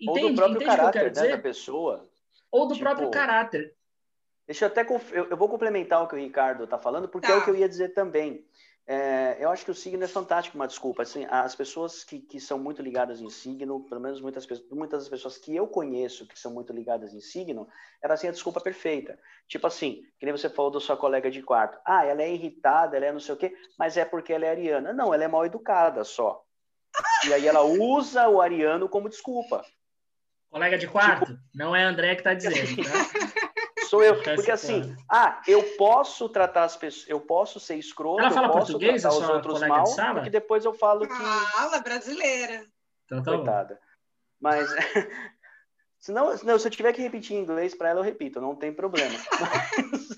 Entende? Ou do próprio Entende caráter né, da pessoa. Ou do tipo, próprio caráter. Deixa eu até eu, eu, vou complementar o que o Ricardo está falando, porque tá. é o que eu ia dizer também. É, eu acho que o signo é fantástico, uma desculpa. Assim, as pessoas que, que são muito ligadas em signo, pelo menos muitas, muitas das pessoas que eu conheço que são muito ligadas em signo, elas têm a desculpa perfeita. Tipo assim, que nem você falou da sua colega de quarto. Ah, ela é irritada, ela é não sei o quê, mas é porque ela é ariana. Não, ela é mal educada só. E aí ela usa o ariano como desculpa. Colega de quarto? Tipo... Não é André que está dizendo, tá? Sou eu. Porque assim, ah, eu posso tratar as pessoas, eu posso ser escroto, Ela fala eu posso português, tratar os outros mal, porque depois eu falo que. Fala brasileira. Então, tá Coitada. Mas. Senão, se eu tiver que repetir em inglês para ela, eu repito, não tem problema. Mas,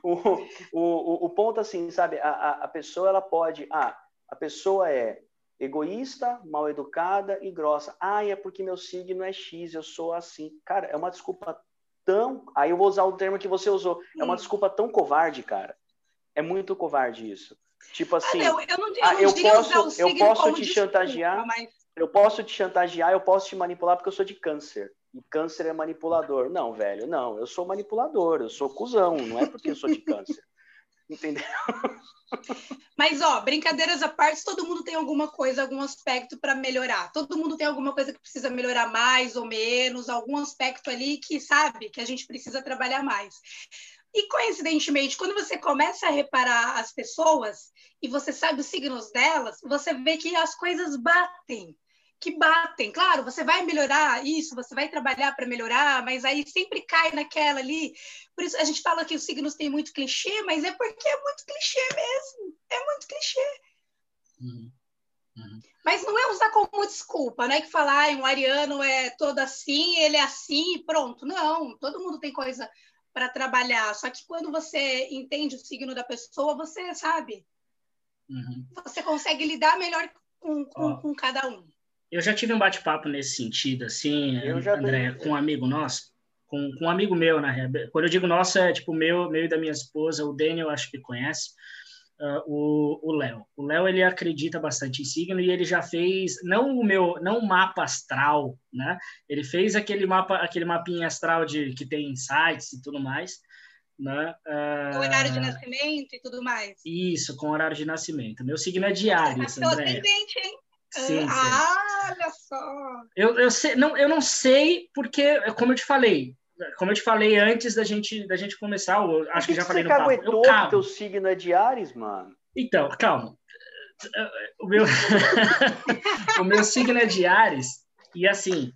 o, o, o, ponto, assim, sabe, a, a pessoa, ela pode. Ah, a pessoa é egoísta, mal educada e grossa. Ah, é porque meu signo é X, eu sou assim. Cara, é uma desculpa tão. Aí eu vou usar o termo que você usou. É uma desculpa tão covarde, cara. É muito covarde isso. Tipo assim. Ah, não, eu não, eu ah, não eu posso, eu posso te desculpa, chantagear. Mas... Eu posso te chantagear, eu posso te manipular porque eu sou de câncer. E câncer é manipulador. Não, velho, não. Eu sou manipulador, eu sou cuzão. Não é porque eu sou de câncer. Entendeu? Mas, ó, brincadeiras à parte, todo mundo tem alguma coisa, algum aspecto para melhorar. Todo mundo tem alguma coisa que precisa melhorar mais ou menos, algum aspecto ali que sabe que a gente precisa trabalhar mais. E coincidentemente, quando você começa a reparar as pessoas e você sabe os signos delas, você vê que as coisas batem que batem. Claro, você vai melhorar isso, você vai trabalhar para melhorar, mas aí sempre cai naquela ali. Por isso a gente fala que os signos têm muito clichê, mas é porque é muito clichê mesmo. É muito clichê. Uhum. Uhum. Mas não é usar como desculpa, não é que falar ah, um ariano é todo assim, ele é assim e pronto. Não, todo mundo tem coisa para trabalhar. Só que quando você entende o signo da pessoa, você sabe. Uhum. Você consegue lidar melhor com, com, com cada um. Eu já tive um bate-papo nesse sentido, assim, André, com um amigo nosso, com, com, um amigo meu, na realidade. Quando eu digo nosso, é tipo meu, meu e da minha esposa, o Daniel, acho que conhece. uh, o Léo. O Léo ele acredita bastante em signo e ele já fez não o meu, não o mapa astral, né? Ele fez aquele mapa, aquele mapinha astral de que tem sites e tudo mais. Né? Uh, horário de nascimento e tudo mais. Isso, com horário de nascimento. Meu signo é diário, Você André. ascendente, hein? Sim, ah, olha só. Eu, eu, sei, não, eu não sei porque, como eu te falei, como eu te falei antes da gente, da gente começar, eu acho que, que já falei no papo. Eu calmo. teu signo é de Ares, mano. Então, calma. O meu, o meu signo é de Ares e assim,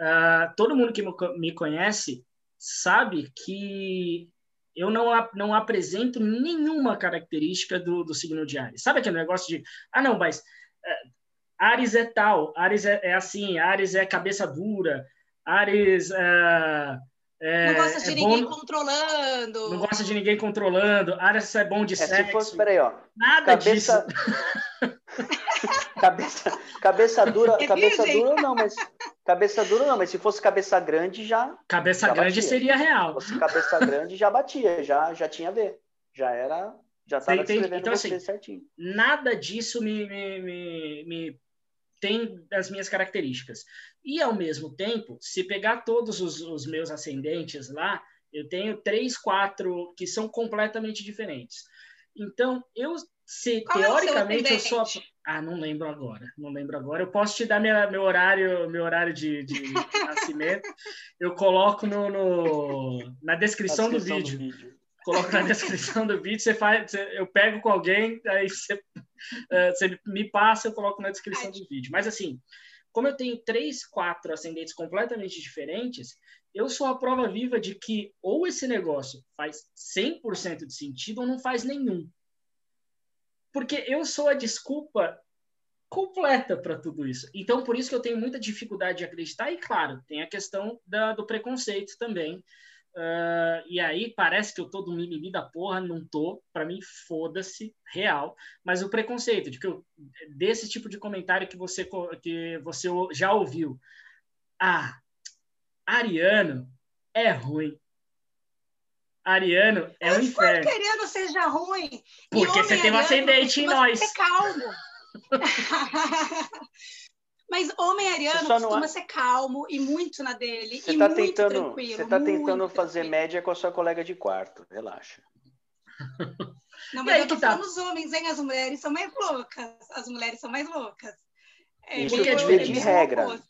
uh, todo mundo que me conhece sabe que eu não, não apresento nenhuma característica do, do signo de Ares. Sabe aquele negócio de, ah, não, mas uh, Ares é tal, Ares é, é, assim, Ares é cabeça dura, Ares uh, é, não gosta de é ninguém bom, controlando. Não gosta de ninguém controlando. Ares é bom de é, sexo. Se fosse, peraí, ó. Nada cabeça... disso. cabeça, cabeça dura, é cabeça virgem. dura não, mas cabeça dura não, mas se fosse cabeça grande já. Cabeça já grande batia. seria real. Se fosse cabeça grande já batia, já já tinha a ver, já era, já estava escrevendo então, você assim, certinho. Nada disso me, me, me, me tem as minhas características. E, ao mesmo tempo, se pegar todos os, os meus ascendentes lá, eu tenho três, quatro que são completamente diferentes. Então, eu se Qual é teoricamente é eu sou a... ah não lembro agora não lembro agora eu posso te dar minha, meu horário meu horário de, de nascimento eu coloco no, no na descrição, descrição do, vídeo. do vídeo coloco na descrição do vídeo, você faz, você, eu pego com alguém, aí você, uh, você me passa, eu coloco na descrição do vídeo. Mas assim, como eu tenho três, quatro ascendentes completamente diferentes, eu sou a prova viva de que ou esse negócio faz 100% de sentido ou não faz nenhum. Porque eu sou a desculpa completa para tudo isso. Então, por isso que eu tenho muita dificuldade de acreditar. E, claro, tem a questão da, do preconceito também, Uh, e aí parece que eu tô do mimimi da porra, não tô. Para mim, foda-se, real. Mas o preconceito de que eu, desse tipo de comentário que você que você já ouviu. Ah, Ariano é ruim. Ariano é um inferno. que Ariano seja ruim. Porque você tem um ascendente em nós. Calmo. Mas homem ariano costuma ser calmo e muito na dele você e tá muito tentando, tranquilo. Você está tentando fazer tranquilo. média com a sua colega de quarto. Relaxa. Não, mas eu tô tá? falando os homens, hein? As mulheres são mais loucas. As mulheres são mais loucas. É, Isso é de regra.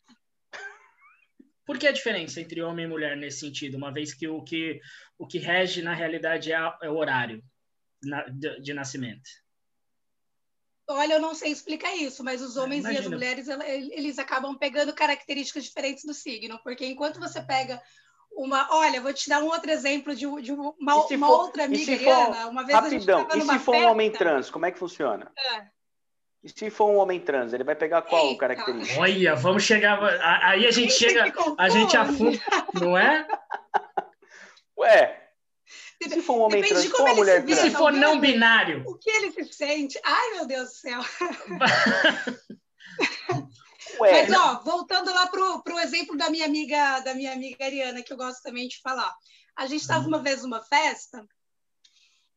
Por que a diferença entre homem e mulher nesse sentido? Uma vez que o que, o que rege na realidade é, é o horário de, de nascimento. Olha, eu não sei explicar isso, mas os homens e as mulheres, eles acabam pegando características diferentes do signo, porque enquanto você pega uma, olha, vou te dar um outro exemplo de, de uma, uma for, outra amiga, Ariana, uma vez rapidão, a gente e se for festa, um homem trans, como é que funciona? É. E se for um homem trans, ele vai pegar qual Eita. característica? Olha, vamos chegar, aí a gente chega, a gente afunda, não é? Ué, se for um homem Depende trans, de como uma mulher trans. Se for não binário. O que ele se sente? Ai, meu Deus do céu. Ué, Mas, ó, voltando lá pro, pro exemplo da minha amiga, da minha amiga Ariana, que eu gosto também de falar. A gente estava uma vez numa festa,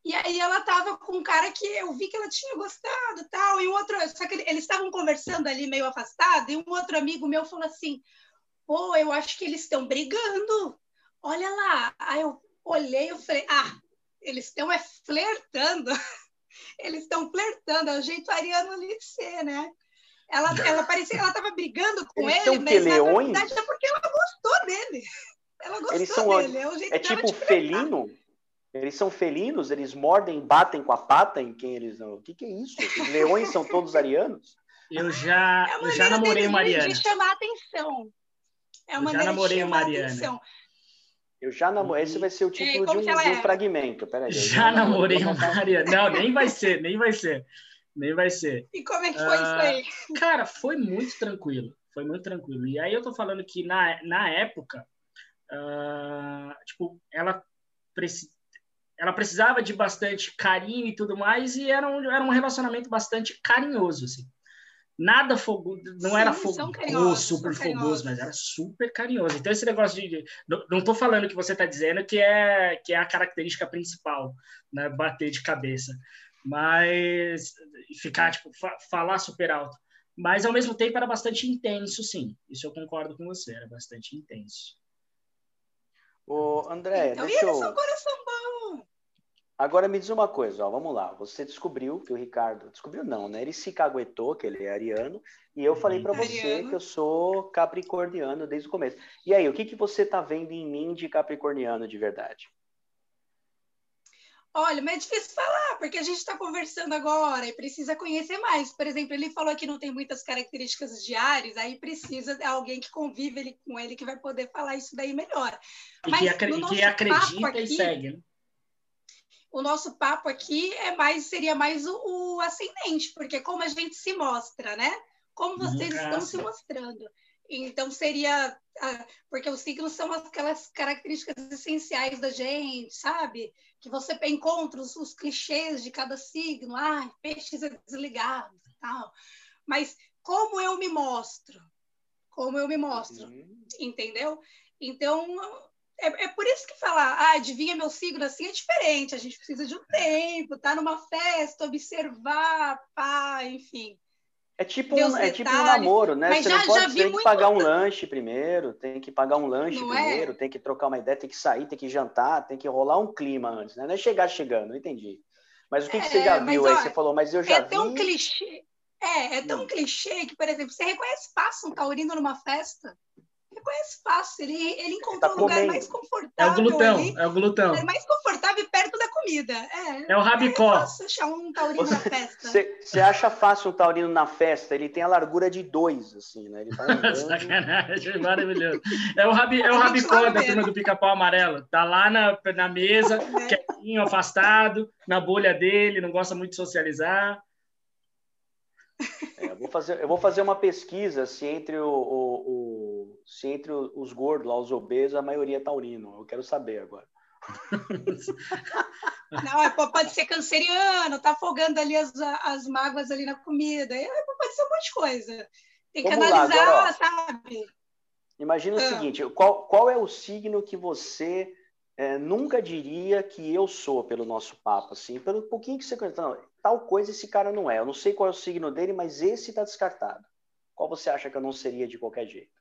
e aí ela estava com um cara que eu vi que ela tinha gostado tal, e um outro, só que eles estavam conversando ali meio afastado, e um outro amigo meu falou assim: pô, eu acho que eles estão brigando. Olha lá. Aí eu, olhei e falei, ah, eles estão é flertando. Eles estão flertando, é o jeito ariano ali de ser, né? Ela, ela parecia ela estava brigando com eles ele, mas na verdade é porque ela gostou dele. Ela gostou eles são, dele. É, é tipo felino? Eles são felinos? Eles mordem, batem com a pata em quem eles não. O que, que é isso? Os leões são todos arianos? Eu já, é eu já namorei uma Ariana. De chamar atenção. É uma eu já namorei uma. Atenção. Eu já namorei. Esse vai ser o título de um, de um é? fragmento. Peraí. Já namorei uma Maria. Não, nem vai ser, nem vai ser. Nem vai ser. E como é que foi uh, isso aí? Cara, foi muito tranquilo. Foi muito tranquilo. E aí eu tô falando que na, na época, uh, tipo, ela, preci ela precisava de bastante carinho e tudo mais, e era um, era um relacionamento bastante carinhoso, assim nada fogoso, não Sim, era fogoso, super fogoso, mas era super carinhoso. Então esse negócio de, não, tô falando que você está dizendo que é que é a característica principal, né, bater de cabeça, Mas ficar, tipo, fa falar super alto. Mas ao mesmo tempo era bastante intenso, sim. Isso eu concordo com você, era bastante intenso. Ô, André, então, deixa eu... coração bom. Agora me diz uma coisa, ó, vamos lá. Você descobriu que o Ricardo descobriu não, né? Ele se caguetou que ele é ariano e eu falei para você que eu sou capricorniano desde o começo. E aí, o que que você tá vendo em mim de capricorniano de verdade? Olha, mas é difícil falar, porque a gente está conversando agora e precisa conhecer mais. Por exemplo, ele falou que não tem muitas características de Ares, aí precisa de alguém que convive ele, com ele que vai poder falar isso daí melhor. E mas que, acre que acredita aqui, e segue. Né? O nosso papo aqui é mais seria mais o, o, ascendente, porque como a gente se mostra, né? Como vocês estão se mostrando. Então seria porque os signos são aquelas características essenciais da gente, sabe? Que você encontra os, os clichês de cada signo, ah, peixes é desligado, tal. Mas como eu me mostro? Como eu me mostro? Uhum. Entendeu? Então, é, é, por isso que falar, ah, adivinha meu signo assim é diferente. A gente precisa de um tempo, tá numa festa, observar, pá, enfim. É tipo, um, é tipo um namoro, né? Mas Você já, não pode ter que pagar um lanche primeiro, tem que pagar um lanche não é? primeiro, é? tem que trocar uma ideia, tem que sair, tem que jantar, tem que rolar um clima antes, né? Não é chegar chegando, entendi. Mas o que, é, que você já viu mas, aí? você falou, mas eu já é vi. Tão clichê, é, é tão hum. clichê que, por exemplo, você reconhece fácil um taurino numa festa? Reconhece fácil, ele, ele encontrou tá um lugar mais confortável. É o glutão, ali, é o glutão. É mais confortável e perto da comida. É, é o rabicó. É fácil achar um taurino você, na festa. Você acha fácil um taurino na festa? Ele tem a largura de dois, assim, né? Ele tá Sacanagem, maravilhoso. É o, rabi, é o rabicó da turma do pica-pau amarelo. Tá lá na, na mesa, é. quietinho, afastado, na bolha dele, não gosta muito de socializar. É, eu, vou fazer, eu vou fazer uma pesquisa se entre o, o, o se entre os gordos, lá, os obesos, a maioria é taurino. Eu quero saber agora. Não, é, pode ser canceriano, tá afogando ali as, as mágoas ali na comida. É, pode ser um monte de coisa. Tem que Vamos analisar, lá, agora, sabe? Imagina o ah. seguinte: qual, qual é o signo que você é, nunca diria que eu sou pelo nosso papo, assim, pelo pouquinho que você conhece. Não, tal coisa esse cara não é. Eu não sei qual é o signo dele, mas esse está descartado. Qual você acha que eu não seria de qualquer jeito?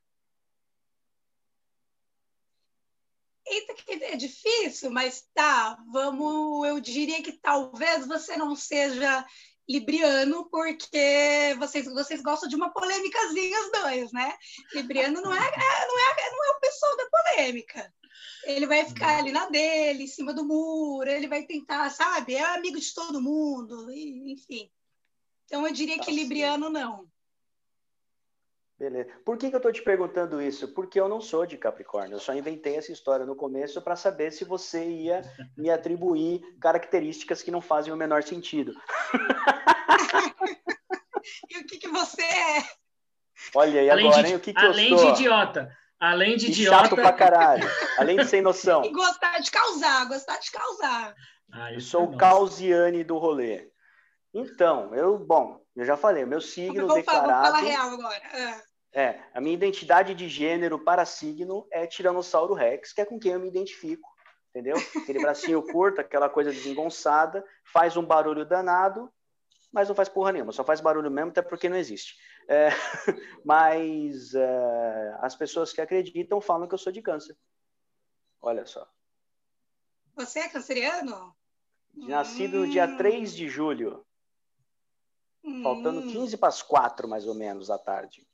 Eita, que é difícil, mas tá, vamos, eu diria que talvez você não seja libriano, porque vocês, vocês gostam de uma polêmicazinha os dois, né? Libriano não é, é, não é, não é o pessoal da polêmica. Ele vai ficar ali na dele, em cima do muro, ele vai tentar, sabe? É amigo de todo mundo, enfim. Então eu diria que libriano não. Beleza. Por que, que eu estou te perguntando isso? Porque eu não sou de Capricórnio. Eu só inventei essa história no começo para saber se você ia me atribuir características que não fazem o menor sentido. e o que, que você é? Olha, e além agora, de, hein? O que, que eu sou? Além de idiota. Além de e idiota. chato pra caralho. Além de sem noção. e gostar de causar, gostar de causar. Ah, eu sou é o causiane do rolê. Então, eu, bom, eu já falei, o meu signo vou declarado. Vou falar real agora. É. é, a minha identidade de gênero para signo é Tiranossauro Rex, que é com quem eu me identifico, entendeu? Aquele bracinho curto, aquela coisa desengonçada, faz um barulho danado, mas não faz porra nenhuma, só faz barulho mesmo, até porque não existe. É, mas é, as pessoas que acreditam falam que eu sou de câncer. Olha só. Você é canceriano? Nascido hum. no dia 3 de julho. Hum. Faltando 15 para as 4, mais ou menos, da tarde.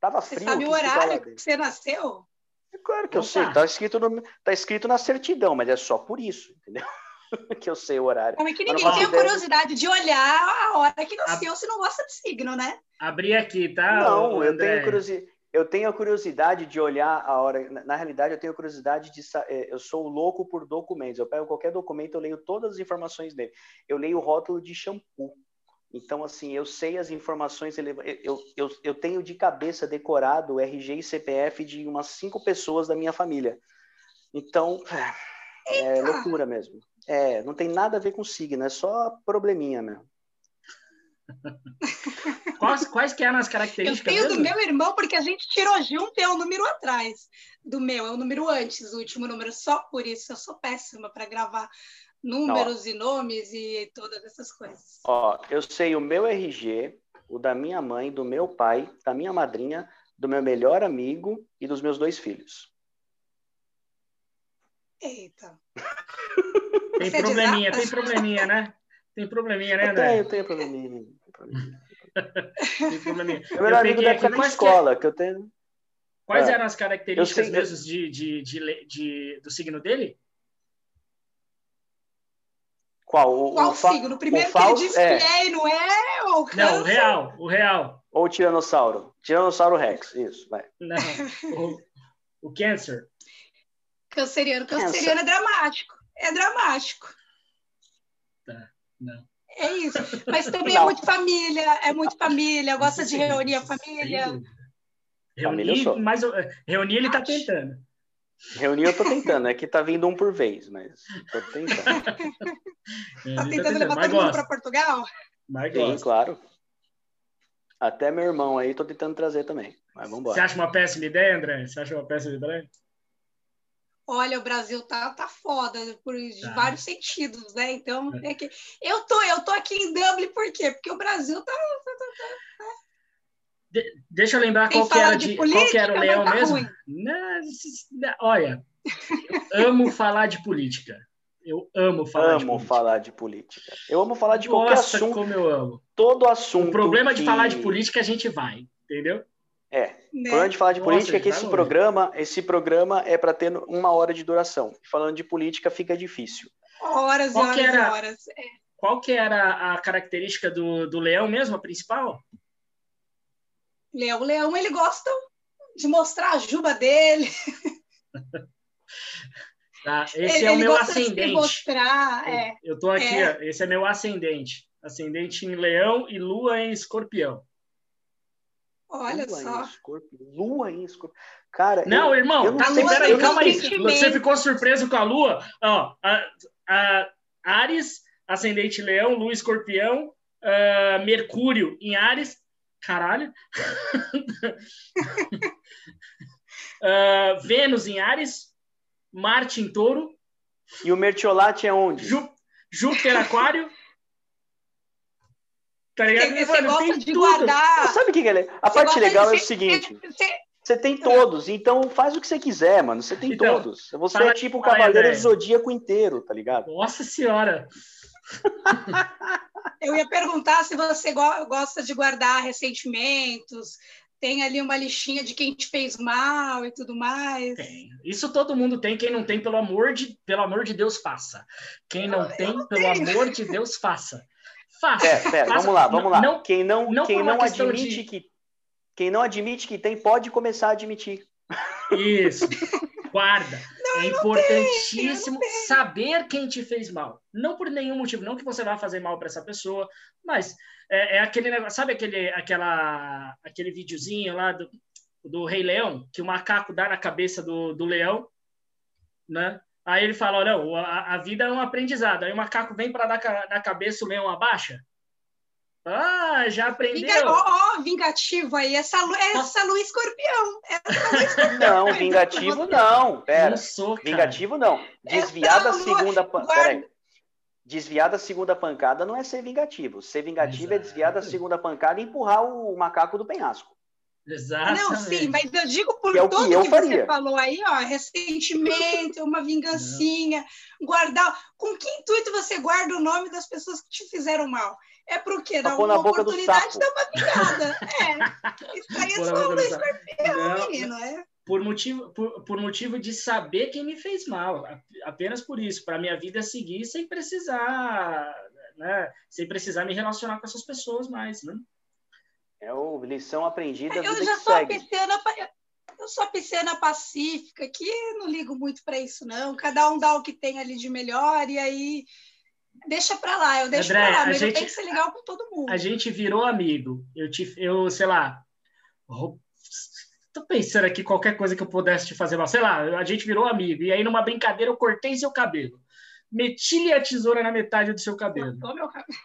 Tava frio. Você sabe o horário que você nasceu? É claro que eu sei. Tá escrito, no, tá escrito na certidão, mas é só por isso, entendeu? que eu sei o horário. Como é que ninguém tem a curiosidade de olhar a hora que nasceu a... se não gosta de signo, né? Abri aqui, tá? Não, eu tenho, curiosidade, eu tenho a curiosidade de olhar a hora. Na, realidade, eu tenho a curiosidade de. É, eu sou louco por documentos. Eu pego qualquer documento, eu leio todas as informações dele. Eu leio o rótulo de shampoo. Então, assim, eu sei as informações, eu, eu, eu tenho de cabeça decorado o RG e CPF de umas cinco pessoas da minha família. Então, é loucura mesmo. É, não tem nada a ver com signo, é só probleminha mesmo. quais, quais que eram as características? Eu tenho mesmo? do meu irmão, porque a gente tirou junto e é um número atrás do meu, é o um número antes, o último número, só por isso. Eu sou péssima para gravar números Não. e nomes e todas essas coisas. Ó, eu sei o meu RG, o da minha mãe, do meu pai, da minha madrinha, do meu melhor amigo e dos meus dois filhos. Eita. Tem Você probleminha, tem probleminha, né? Tem probleminha, né, André? Eu tenho, tenho probleminha. tem probleminha. Meu melhor amigo da época na escola, que... que eu tenho. Quais é. eram as características mesmo de, de, de, de, do signo dele? Qual? O, Qual o signo? Primeiro o que ele disse é... que é e não é? Ou não, o real, o real. Ou o tiranossauro. Tiranossauro Rex, isso, vai. Não, o, o câncer. Canceriano. Canceriano é dramático. É dramático. Tá, não. É isso. Mas também é não. é muito família, é muito família, gosta de reunir a família. Reunir, mas reunir ele está tentando. Reunir eu tô tentando, é que tá vindo um por vez, mas tô tentando. É, tá tentando levar todo mundo para Portugal? Mas Sim, claro. Até meu irmão aí, tô tentando trazer também. Mas vamos embora. Você acha uma péssima ideia, André? Você acha uma péssima ideia? Olha, o Brasil tá, tá foda por tá. vários sentidos, né? Então, é. que eu tô, eu tô aqui em Dublin por quê? Porque o Brasil tá, tá, tá, tá né? de, deixa eu lembrar qual que, era de, de política, qual que era o leão tá mesmo. Não, olha, amo falar de política. Eu amo falar amo de política. falar de política. Eu amo falar de qualquer Nossa, assunto. como eu amo. Todo assunto. O problema que... de falar de política a gente vai, entendeu? É. Né? O problema de falar de Nossa, política é que esse programa, esse programa é para ter uma hora de duração. Falando de política fica difícil. Horas e horas era, horas. É. Qual que era a característica do, do leão mesmo, a principal? Leão, leão, ele gosta de mostrar a juba dele. Tá, esse ele, é o meu ascendente. Mostrar, é, eu estou aqui, é. Ó, esse é meu ascendente. Ascendente em leão e lua em escorpião. Olha lua só. Em escorpião. Lua em escorpião. Cara, não, eu, irmão, eu não sei, peraí, calma aí. Você ficou surpreso com a lua? Ó, a, a Ares, ascendente leão, lua escorpião, uh, Mercúrio em Ares. Caralho. uh, Vênus em Ares. Marte em Touro. E o Mertiolate é onde? Jú Júpiter Aquário. Tá ligado? Você, Mano, gosta de tudo. guardar. Sabe o que, que é? A você parte legal de... é o seguinte. Você... Você tem todos, então faz o que você quiser, mano. Você tem então, todos. Você é tipo o Cavaleiro do Zodíaco inteiro, tá ligado? Nossa Senhora! Eu ia perguntar se você gosta de guardar ressentimentos, tem ali uma listinha de quem te fez mal e tudo mais. Tem. Isso todo mundo tem. Quem não tem, pelo amor de, pelo amor de Deus, faça. Quem não eu, tem, eu pelo tenho. amor de Deus, faça. Faça. É, pera, faça. vamos lá, vamos lá. Não, quem não, não quem não admite de... que quem não admite que tem, pode começar a admitir. Isso. Guarda. Não, é importantíssimo saber quem te fez mal. Não por nenhum motivo, não que você vá fazer mal para essa pessoa, mas é, é, aquele negócio, sabe aquele, aquela, aquele videozinho lá do, do Rei Leão, que o macaco dá na cabeça do, do leão, né? Aí ele fala, olha, a, a vida é um aprendizado. Aí o macaco vem para dar na cabeça, o leão abaixa. Ah, já aprendeu. Vinga... Oh, oh, vingativo aí. Essa, essa lua escorpião. Essa escorpião. Não, vingativo não. Pera. Não sou, vingativo não. Desviar da segunda. Peraí. Desviar da segunda pancada não é ser vingativo. Ser vingativo Exato. é desviar da segunda pancada e empurrar o macaco do penhasco. Exatamente. Não, sim, mas eu digo por é tudo que, que você falou aí, ó, ressentimento, uma vingancinha, não. guardar. Com que intuito você guarda o nome das pessoas que te fizeram mal? É pro quê? Dar uma oportunidade de dar uma vingada. É. Isso aí é só um escorpião, menino, é. Por motivo, por, por motivo de saber quem me fez mal. Apenas por isso, para minha vida seguir sem precisar, né? Sem precisar me relacionar com essas pessoas mais, né? É o lição aprendida. Eu já sou a pisciana, eu sou a pisciana pacífica, que não ligo muito para isso, não. Cada um dá o que tem ali de melhor, e aí deixa para lá, eu deixo para lá, mas gente, eu tenho que ser legal com todo mundo. A gente virou amigo. Eu, te, eu sei lá, tô pensando aqui qualquer coisa que eu pudesse te fazer mal. Sei lá, a gente virou amigo. E aí, numa brincadeira, eu cortei seu cabelo. Meti-lhe a tesoura na metade do seu cabelo. Cortou meu cabelo.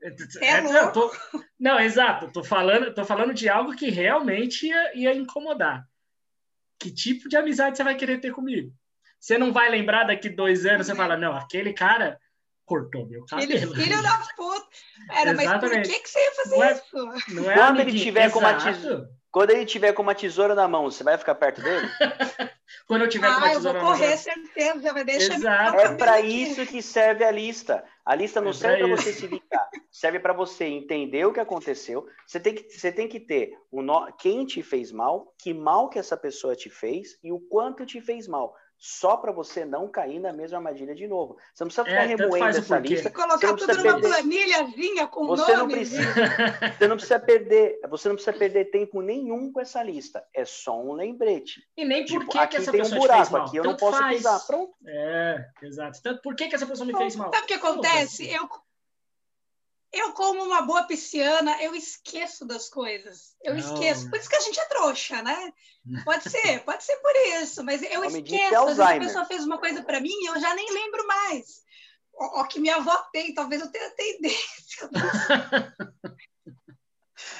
É, é não, tô, não, exato. Tô falando, tô falando de algo que realmente ia, ia incomodar. Que tipo de amizade você vai querer ter comigo? Você não vai lembrar daqui dois anos, você fala, não, aquele cara cortou meu cabelo. Ele, filho da puta. Era, Exatamente. mas por que, que você ia fazer não é, isso? Não é Quando ele tiver com uma tesoura, quando ele tiver com uma tesoura na mão, você vai ficar perto dele? Quando eu tiver ah, com uma tesoura na mão. Ah, eu vou correr, certeza, vai deixar. Exato. É para isso que serve a lista. A lista não é serve para você se vingar, serve para você entender o que aconteceu. Você tem que, você tem que ter o no... quem te fez mal, que mal que essa pessoa te fez e o quanto te fez mal só para você não cair na mesma armadilha de novo. Você não precisa ficar é, remoendo essa lista. Colocar tudo numa perder... planilhazinha com você nome. Não precisa, você não precisa perder, você não precisa perder tempo nenhum com essa lista. É só um lembrete. E nem por tipo, que, aqui que essa tem pessoa um buraco, fez mal. aqui eu Tanto não posso faz. pisar. Pronto. É, exato. Tanto por que, que essa pessoa me fez mal? Sabe o que acontece? Eu eu, como uma boa pisciana, eu esqueço das coisas. Eu não. esqueço. Por isso que a gente é trouxa, né? Pode ser, pode ser por isso, mas eu esqueço. Às vezes a pessoa fez uma coisa para mim e eu já nem lembro mais. O, o, que minha avó tem, talvez eu tenha tendência.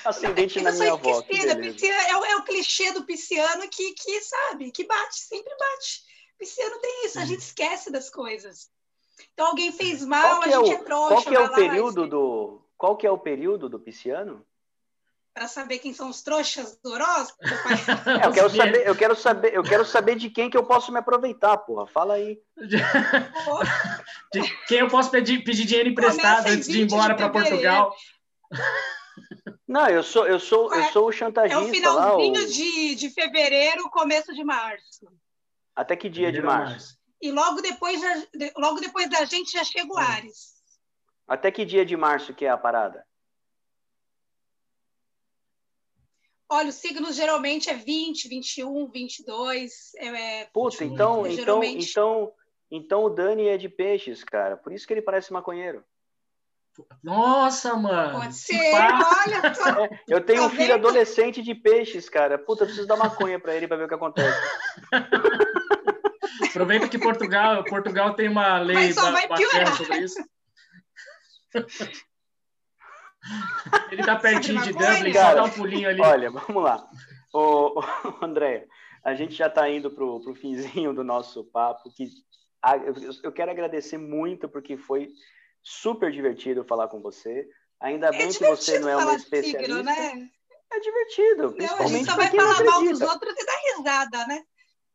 Ascendente na minha avó. Pisciana, é, o, é o clichê do pisciano que, que, sabe, que bate, sempre bate. Pisciano tem isso, a gente esquece das coisas. Então alguém fez mal, a é gente é, o, é trouxa. Qual que é o período do qual que é o período do pisciano? Para saber quem são os trouxas do horóscopo? é, eu quero saber, eu quero saber, eu quero saber de quem que eu posso me aproveitar, porra. Fala aí. de quem eu posso pedir, pedir dinheiro emprestado antes de ir embora para Portugal? Não, eu sou, eu sou, eu sou o chantagista. É o finalzinho lá, o... de, de fevereiro, começo de março. Até que dia de março? E logo depois, logo depois da gente já chega o Ares. Até que dia de março que é a parada? Olha, os signos geralmente é 20, 21, 22. É, Puta, então, é, então, geralmente... então, então o Dani é de peixes, cara. Por isso que ele parece maconheiro. Nossa, mano. Pode ser, olha só. É, eu tenho tá um filho vendo? adolescente de peixes, cara. Puta, eu preciso dar maconha pra ele pra ver o que acontece. Aproveita que Portugal, Portugal tem uma lei bacana sobre isso. Ele tá pertinho de Dublin, só dá um pulinho ali. Olha, vamos lá. Ô, ô, André, a gente já está indo para o finzinho do nosso papo. Que, a, eu, eu, quero agradecer muito, porque foi super divertido falar com você. Ainda bem é que você não é uma especialista. Signo, né? É divertido, principalmente não, a gente só vai falar mal dos outros e dar risada, né?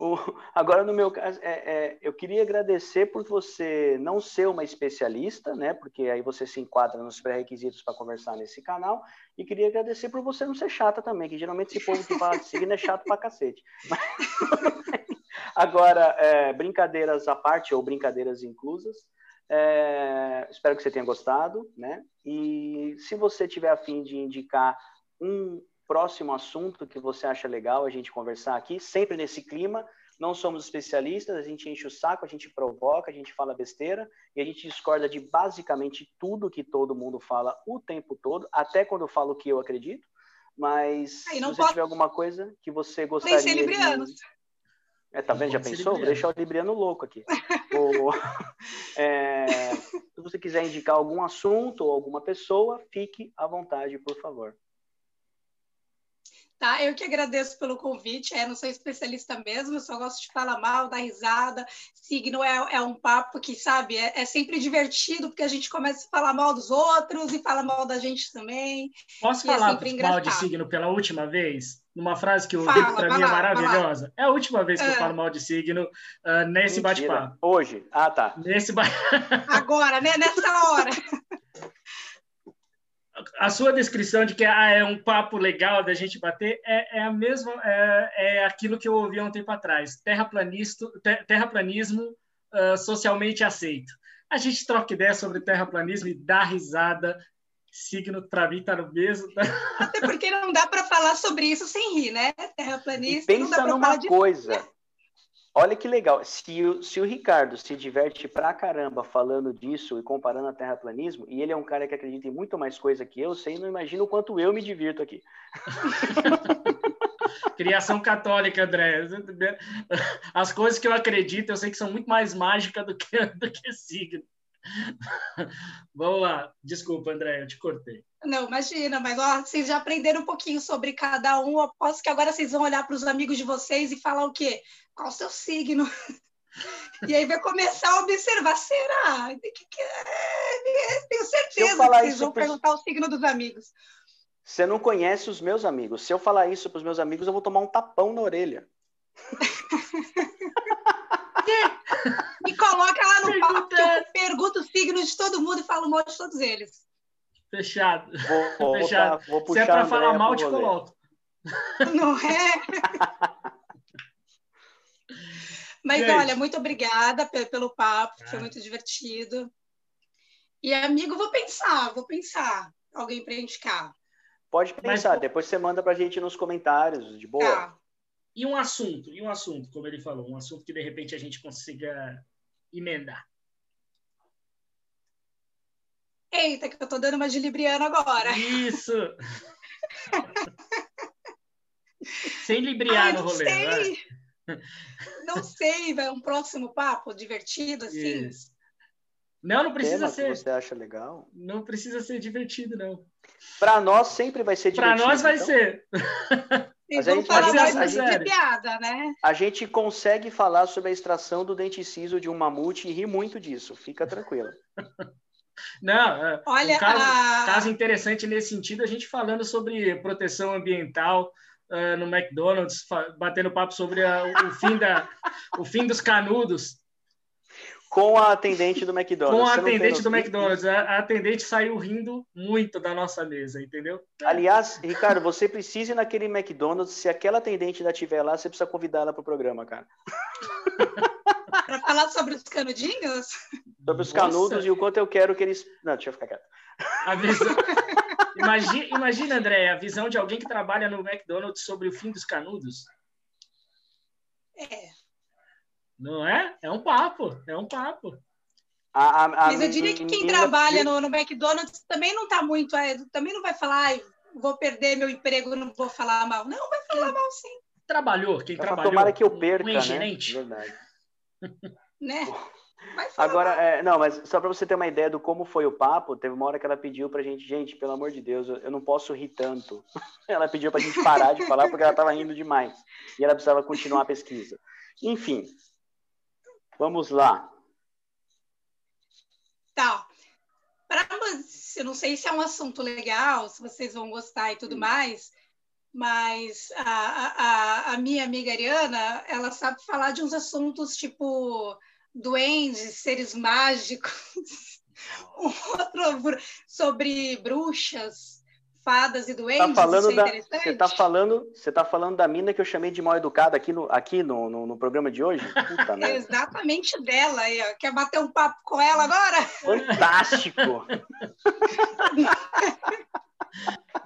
O, agora, no meu caso, é, é, eu queria agradecer por você não ser uma especialista, né? Porque aí você se enquadra nos pré-requisitos para conversar nesse canal. E queria agradecer por você não ser chata também, que geralmente esse povo que fala de signo é chato pra cacete. Mas, agora, é, brincadeiras à parte, ou brincadeiras inclusas. É, espero que você tenha gostado, né? E se você tiver a fim de indicar um próximo assunto que você acha legal a gente conversar aqui, sempre nesse clima. Não somos especialistas, a gente enche o saco, a gente provoca, a gente fala besteira e a gente discorda de basicamente tudo que todo mundo fala o tempo todo, até quando eu falo o que eu acredito. Mas Aí, se você pode... tiver alguma coisa que você gostaria ser libriano. de... É, tá vendo? Já pensou? Vou deixar o Libriano louco aqui. o, é, se você quiser indicar algum assunto ou alguma pessoa, fique à vontade, por favor. Tá? Eu que agradeço pelo convite. É, não sou especialista mesmo, eu só gosto de falar mal, dar risada. Signo é, é um papo que, sabe, é, é, sempre divertido, porque a gente começa a falar mal dos outros e fala mal da gente também. Posso é falar é mal de signo pela última vez? Numa frase que eu digo para mim é maravilhosa. É a última vez que eu é. falo mal de signo uh, nesse bate-papo. Hoje? Ah, tá. Nesse ba... Agora, né? Nessa hora. A sua descrição de que ah, é um papo legal da gente bater é, é a mesma é, é, aquilo que eu ouvi há um tempo atrás. Terraplanismo terraplanismo uh, socialmente aceito. A gente troca ideia sobre terraplanismo e dá risada signo para mim tá no mesmo. Tá? até porque não dá para falar sobre isso sem rir né? Terraplanismo e pensa numa coisa de... Olha que legal. Se o, se o Ricardo se diverte pra caramba falando disso e comparando a terraplanismo, e ele é um cara que acredita em muito mais coisa que eu, você não imagina o quanto eu me divirto aqui. Criação católica, André. As coisas que eu acredito, eu sei que são muito mais mágicas do que, do que signo. Vamos lá. Desculpa, André, eu te cortei. Não, imagina, mas ó, vocês já aprenderam um pouquinho sobre cada um. Aposto que agora vocês vão olhar para os amigos de vocês e falar o quê? Qual o seu signo? E aí vai começar a observar, será? Que, que, é? Tenho certeza que vocês vão perguntar o signo dos amigos. Você não conhece os meus amigos. Se eu falar isso para os meus amigos, eu vou tomar um tapão na orelha. no papo que eu pergunto os signos de todo mundo e falo mal de todos eles. Fechado. Vou, vou Fechado. Botar, vou Se é para falar mal, te coloco. Não é? Mas Gente. olha, muito obrigada pelo papo, foi muito divertido. E amigo, vou pensar, vou pensar alguém para indicar. Pode pensar, Mas, depois você manda para a gente nos comentários, de boa. Tá. E um assunto, e um assunto, como ele falou, um assunto que de repente a gente consiga emendar. Eita, que eu tô dando uma de Libriano agora. Isso! Sem Libriano no rolê. Sei. Não sei, vai um próximo papo divertido assim. Isso. Não, não precisa Tema ser. Que você acha legal? Não precisa ser divertido, não. Para nós sempre vai ser divertido. Para nós vai então. ser. Mas a gente, falar a, gente, a, gente, piada, né? a gente consegue falar sobre a extração do dente ciso de um mamute e rir muito disso. Fica tranquila. Não, é, Olha, um caso, a... caso, interessante nesse sentido, a gente falando sobre proteção ambiental uh, no McDonald's, batendo papo sobre a, o, fim da, o fim dos canudos. Com a atendente do McDonald's. Com a atendente do McDonald's. A, atendente saiu rindo muito da nossa mesa, entendeu? Aliás, Ricardo, você precisa ir naquele McDonald's. Se aquela atendente ainda estiver lá, você precisa convidar ela para o programa, cara. para falar sobre os canudinhos? Sobre os Nossa. canudos e o quanto eu quero que eles. Não, deixa eu ficar quieto. A visão... imagina, imagina, André, a visão de alguém que trabalha no McDonald's sobre o fim dos canudos. É. Não é? É um papo, é um papo. A, a, a Mas eu diria que quem trabalha no, no, McDonald's também não está muito, é, também não vai falar, vou perder meu emprego, não vou falar mal. Não, vai falar mal sim. Trabalhou, quem trabalhou. Tomara que eu perca, um né? gerente. Verdade. né? Agora, é, não, mas só para você ter uma ideia do como foi o papo, teve uma hora que ela pediu pra gente, gente, pelo amor de Deus, eu, eu não posso rir tanto. ela pediu pra gente parar de falar porque ela estava rindo demais. E ela precisava continuar a pesquisa. Enfim, vamos lá. Tá. Pra, eu não sei se é um assunto legal, se vocês vão gostar e tudo mais, mas a, a, a minha amiga Ariana, ela sabe falar de uns assuntos tipo duendes, seres mágicos, um outro sobre bruxas, fadas e duendes. Tá falando é da, você está falando, você tá falando da mina que eu chamei de mal educada aqui no, aqui no, no, no programa de hoje? Puta é exatamente dela. Aí, Quer bater um papo com ela agora? Fantástico!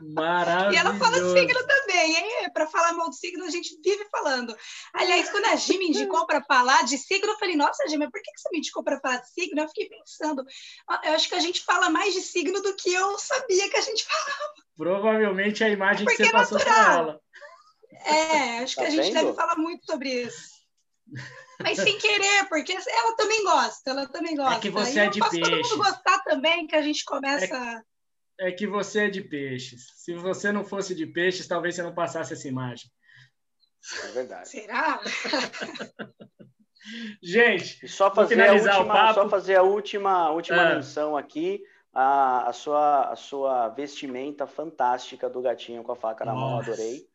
Maravilhoso. E ela fala signo também, hein? Para falar mal de signo, a gente vive falando. Aliás, quando a Gi me indicou para falar de signo, eu falei, nossa, Gi, mas por que você me indicou para falar de signo? Eu fiquei pensando, ah, eu acho que a gente fala mais de signo do que eu sabia que a gente falava. Provavelmente a imagem Porque que você é passou para ela. É, acho que tá a gente vendo? deve falar muito sobre isso. Mas sem querer, porque ela também gosta, ela também gosta. É que você e é de peixe. todo mundo gostar também, que a gente começa... É é que você é de peixes. Se você não fosse de peixes, talvez você não passasse essa imagem. É verdade. Será? Gente, e só fazer a última, só fazer a última, última ah. menção aqui. A, a, sua, a sua vestimenta fantástica do gatinho com a faca Nossa. na mão, adorei.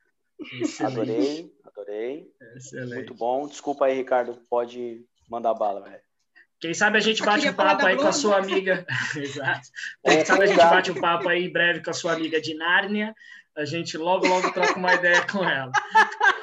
Excelente. Adorei, adorei. Excelente. Muito bom. Desculpa aí, Ricardo, pode mandar bala, velho. Quem sabe a gente bate um papo aí com a sua amiga. Exato. Quem sabe a gente bate um papo aí em breve com a sua amiga de Nárnia. A gente logo, logo troca uma ideia com ela.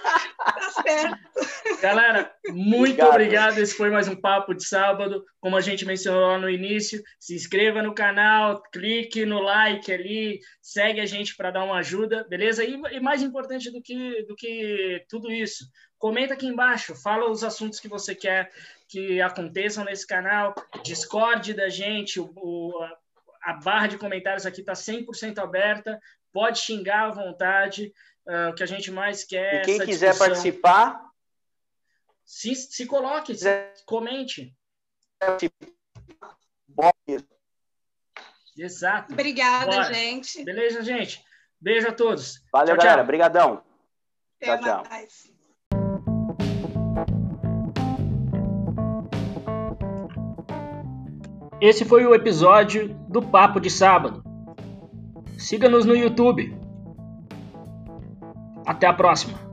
Certo. Galera, muito obrigado. obrigado. Esse foi mais um papo de sábado. Como a gente mencionou lá no início, se inscreva no canal, clique no like ali, segue a gente para dar uma ajuda, beleza? E, e, mais importante do que, do que tudo isso, comenta aqui embaixo, fala os assuntos que você quer que aconteçam nesse canal, discorde da gente, o, o a barra de comentários aqui está 100% aberta, pode xingar à vontade, uh, o que a gente mais quer. E quem quiser discussão. participar, se, se coloque, se, comente. Exato. Obrigada, Bora. gente. Beleza, gente? Beijo a todos. Valeu, tchau, galera. Obrigadão. Tchau, tchau. Mais. Esse foi o episódio do Papo de Sábado. Siga-nos no YouTube. Até a próxima!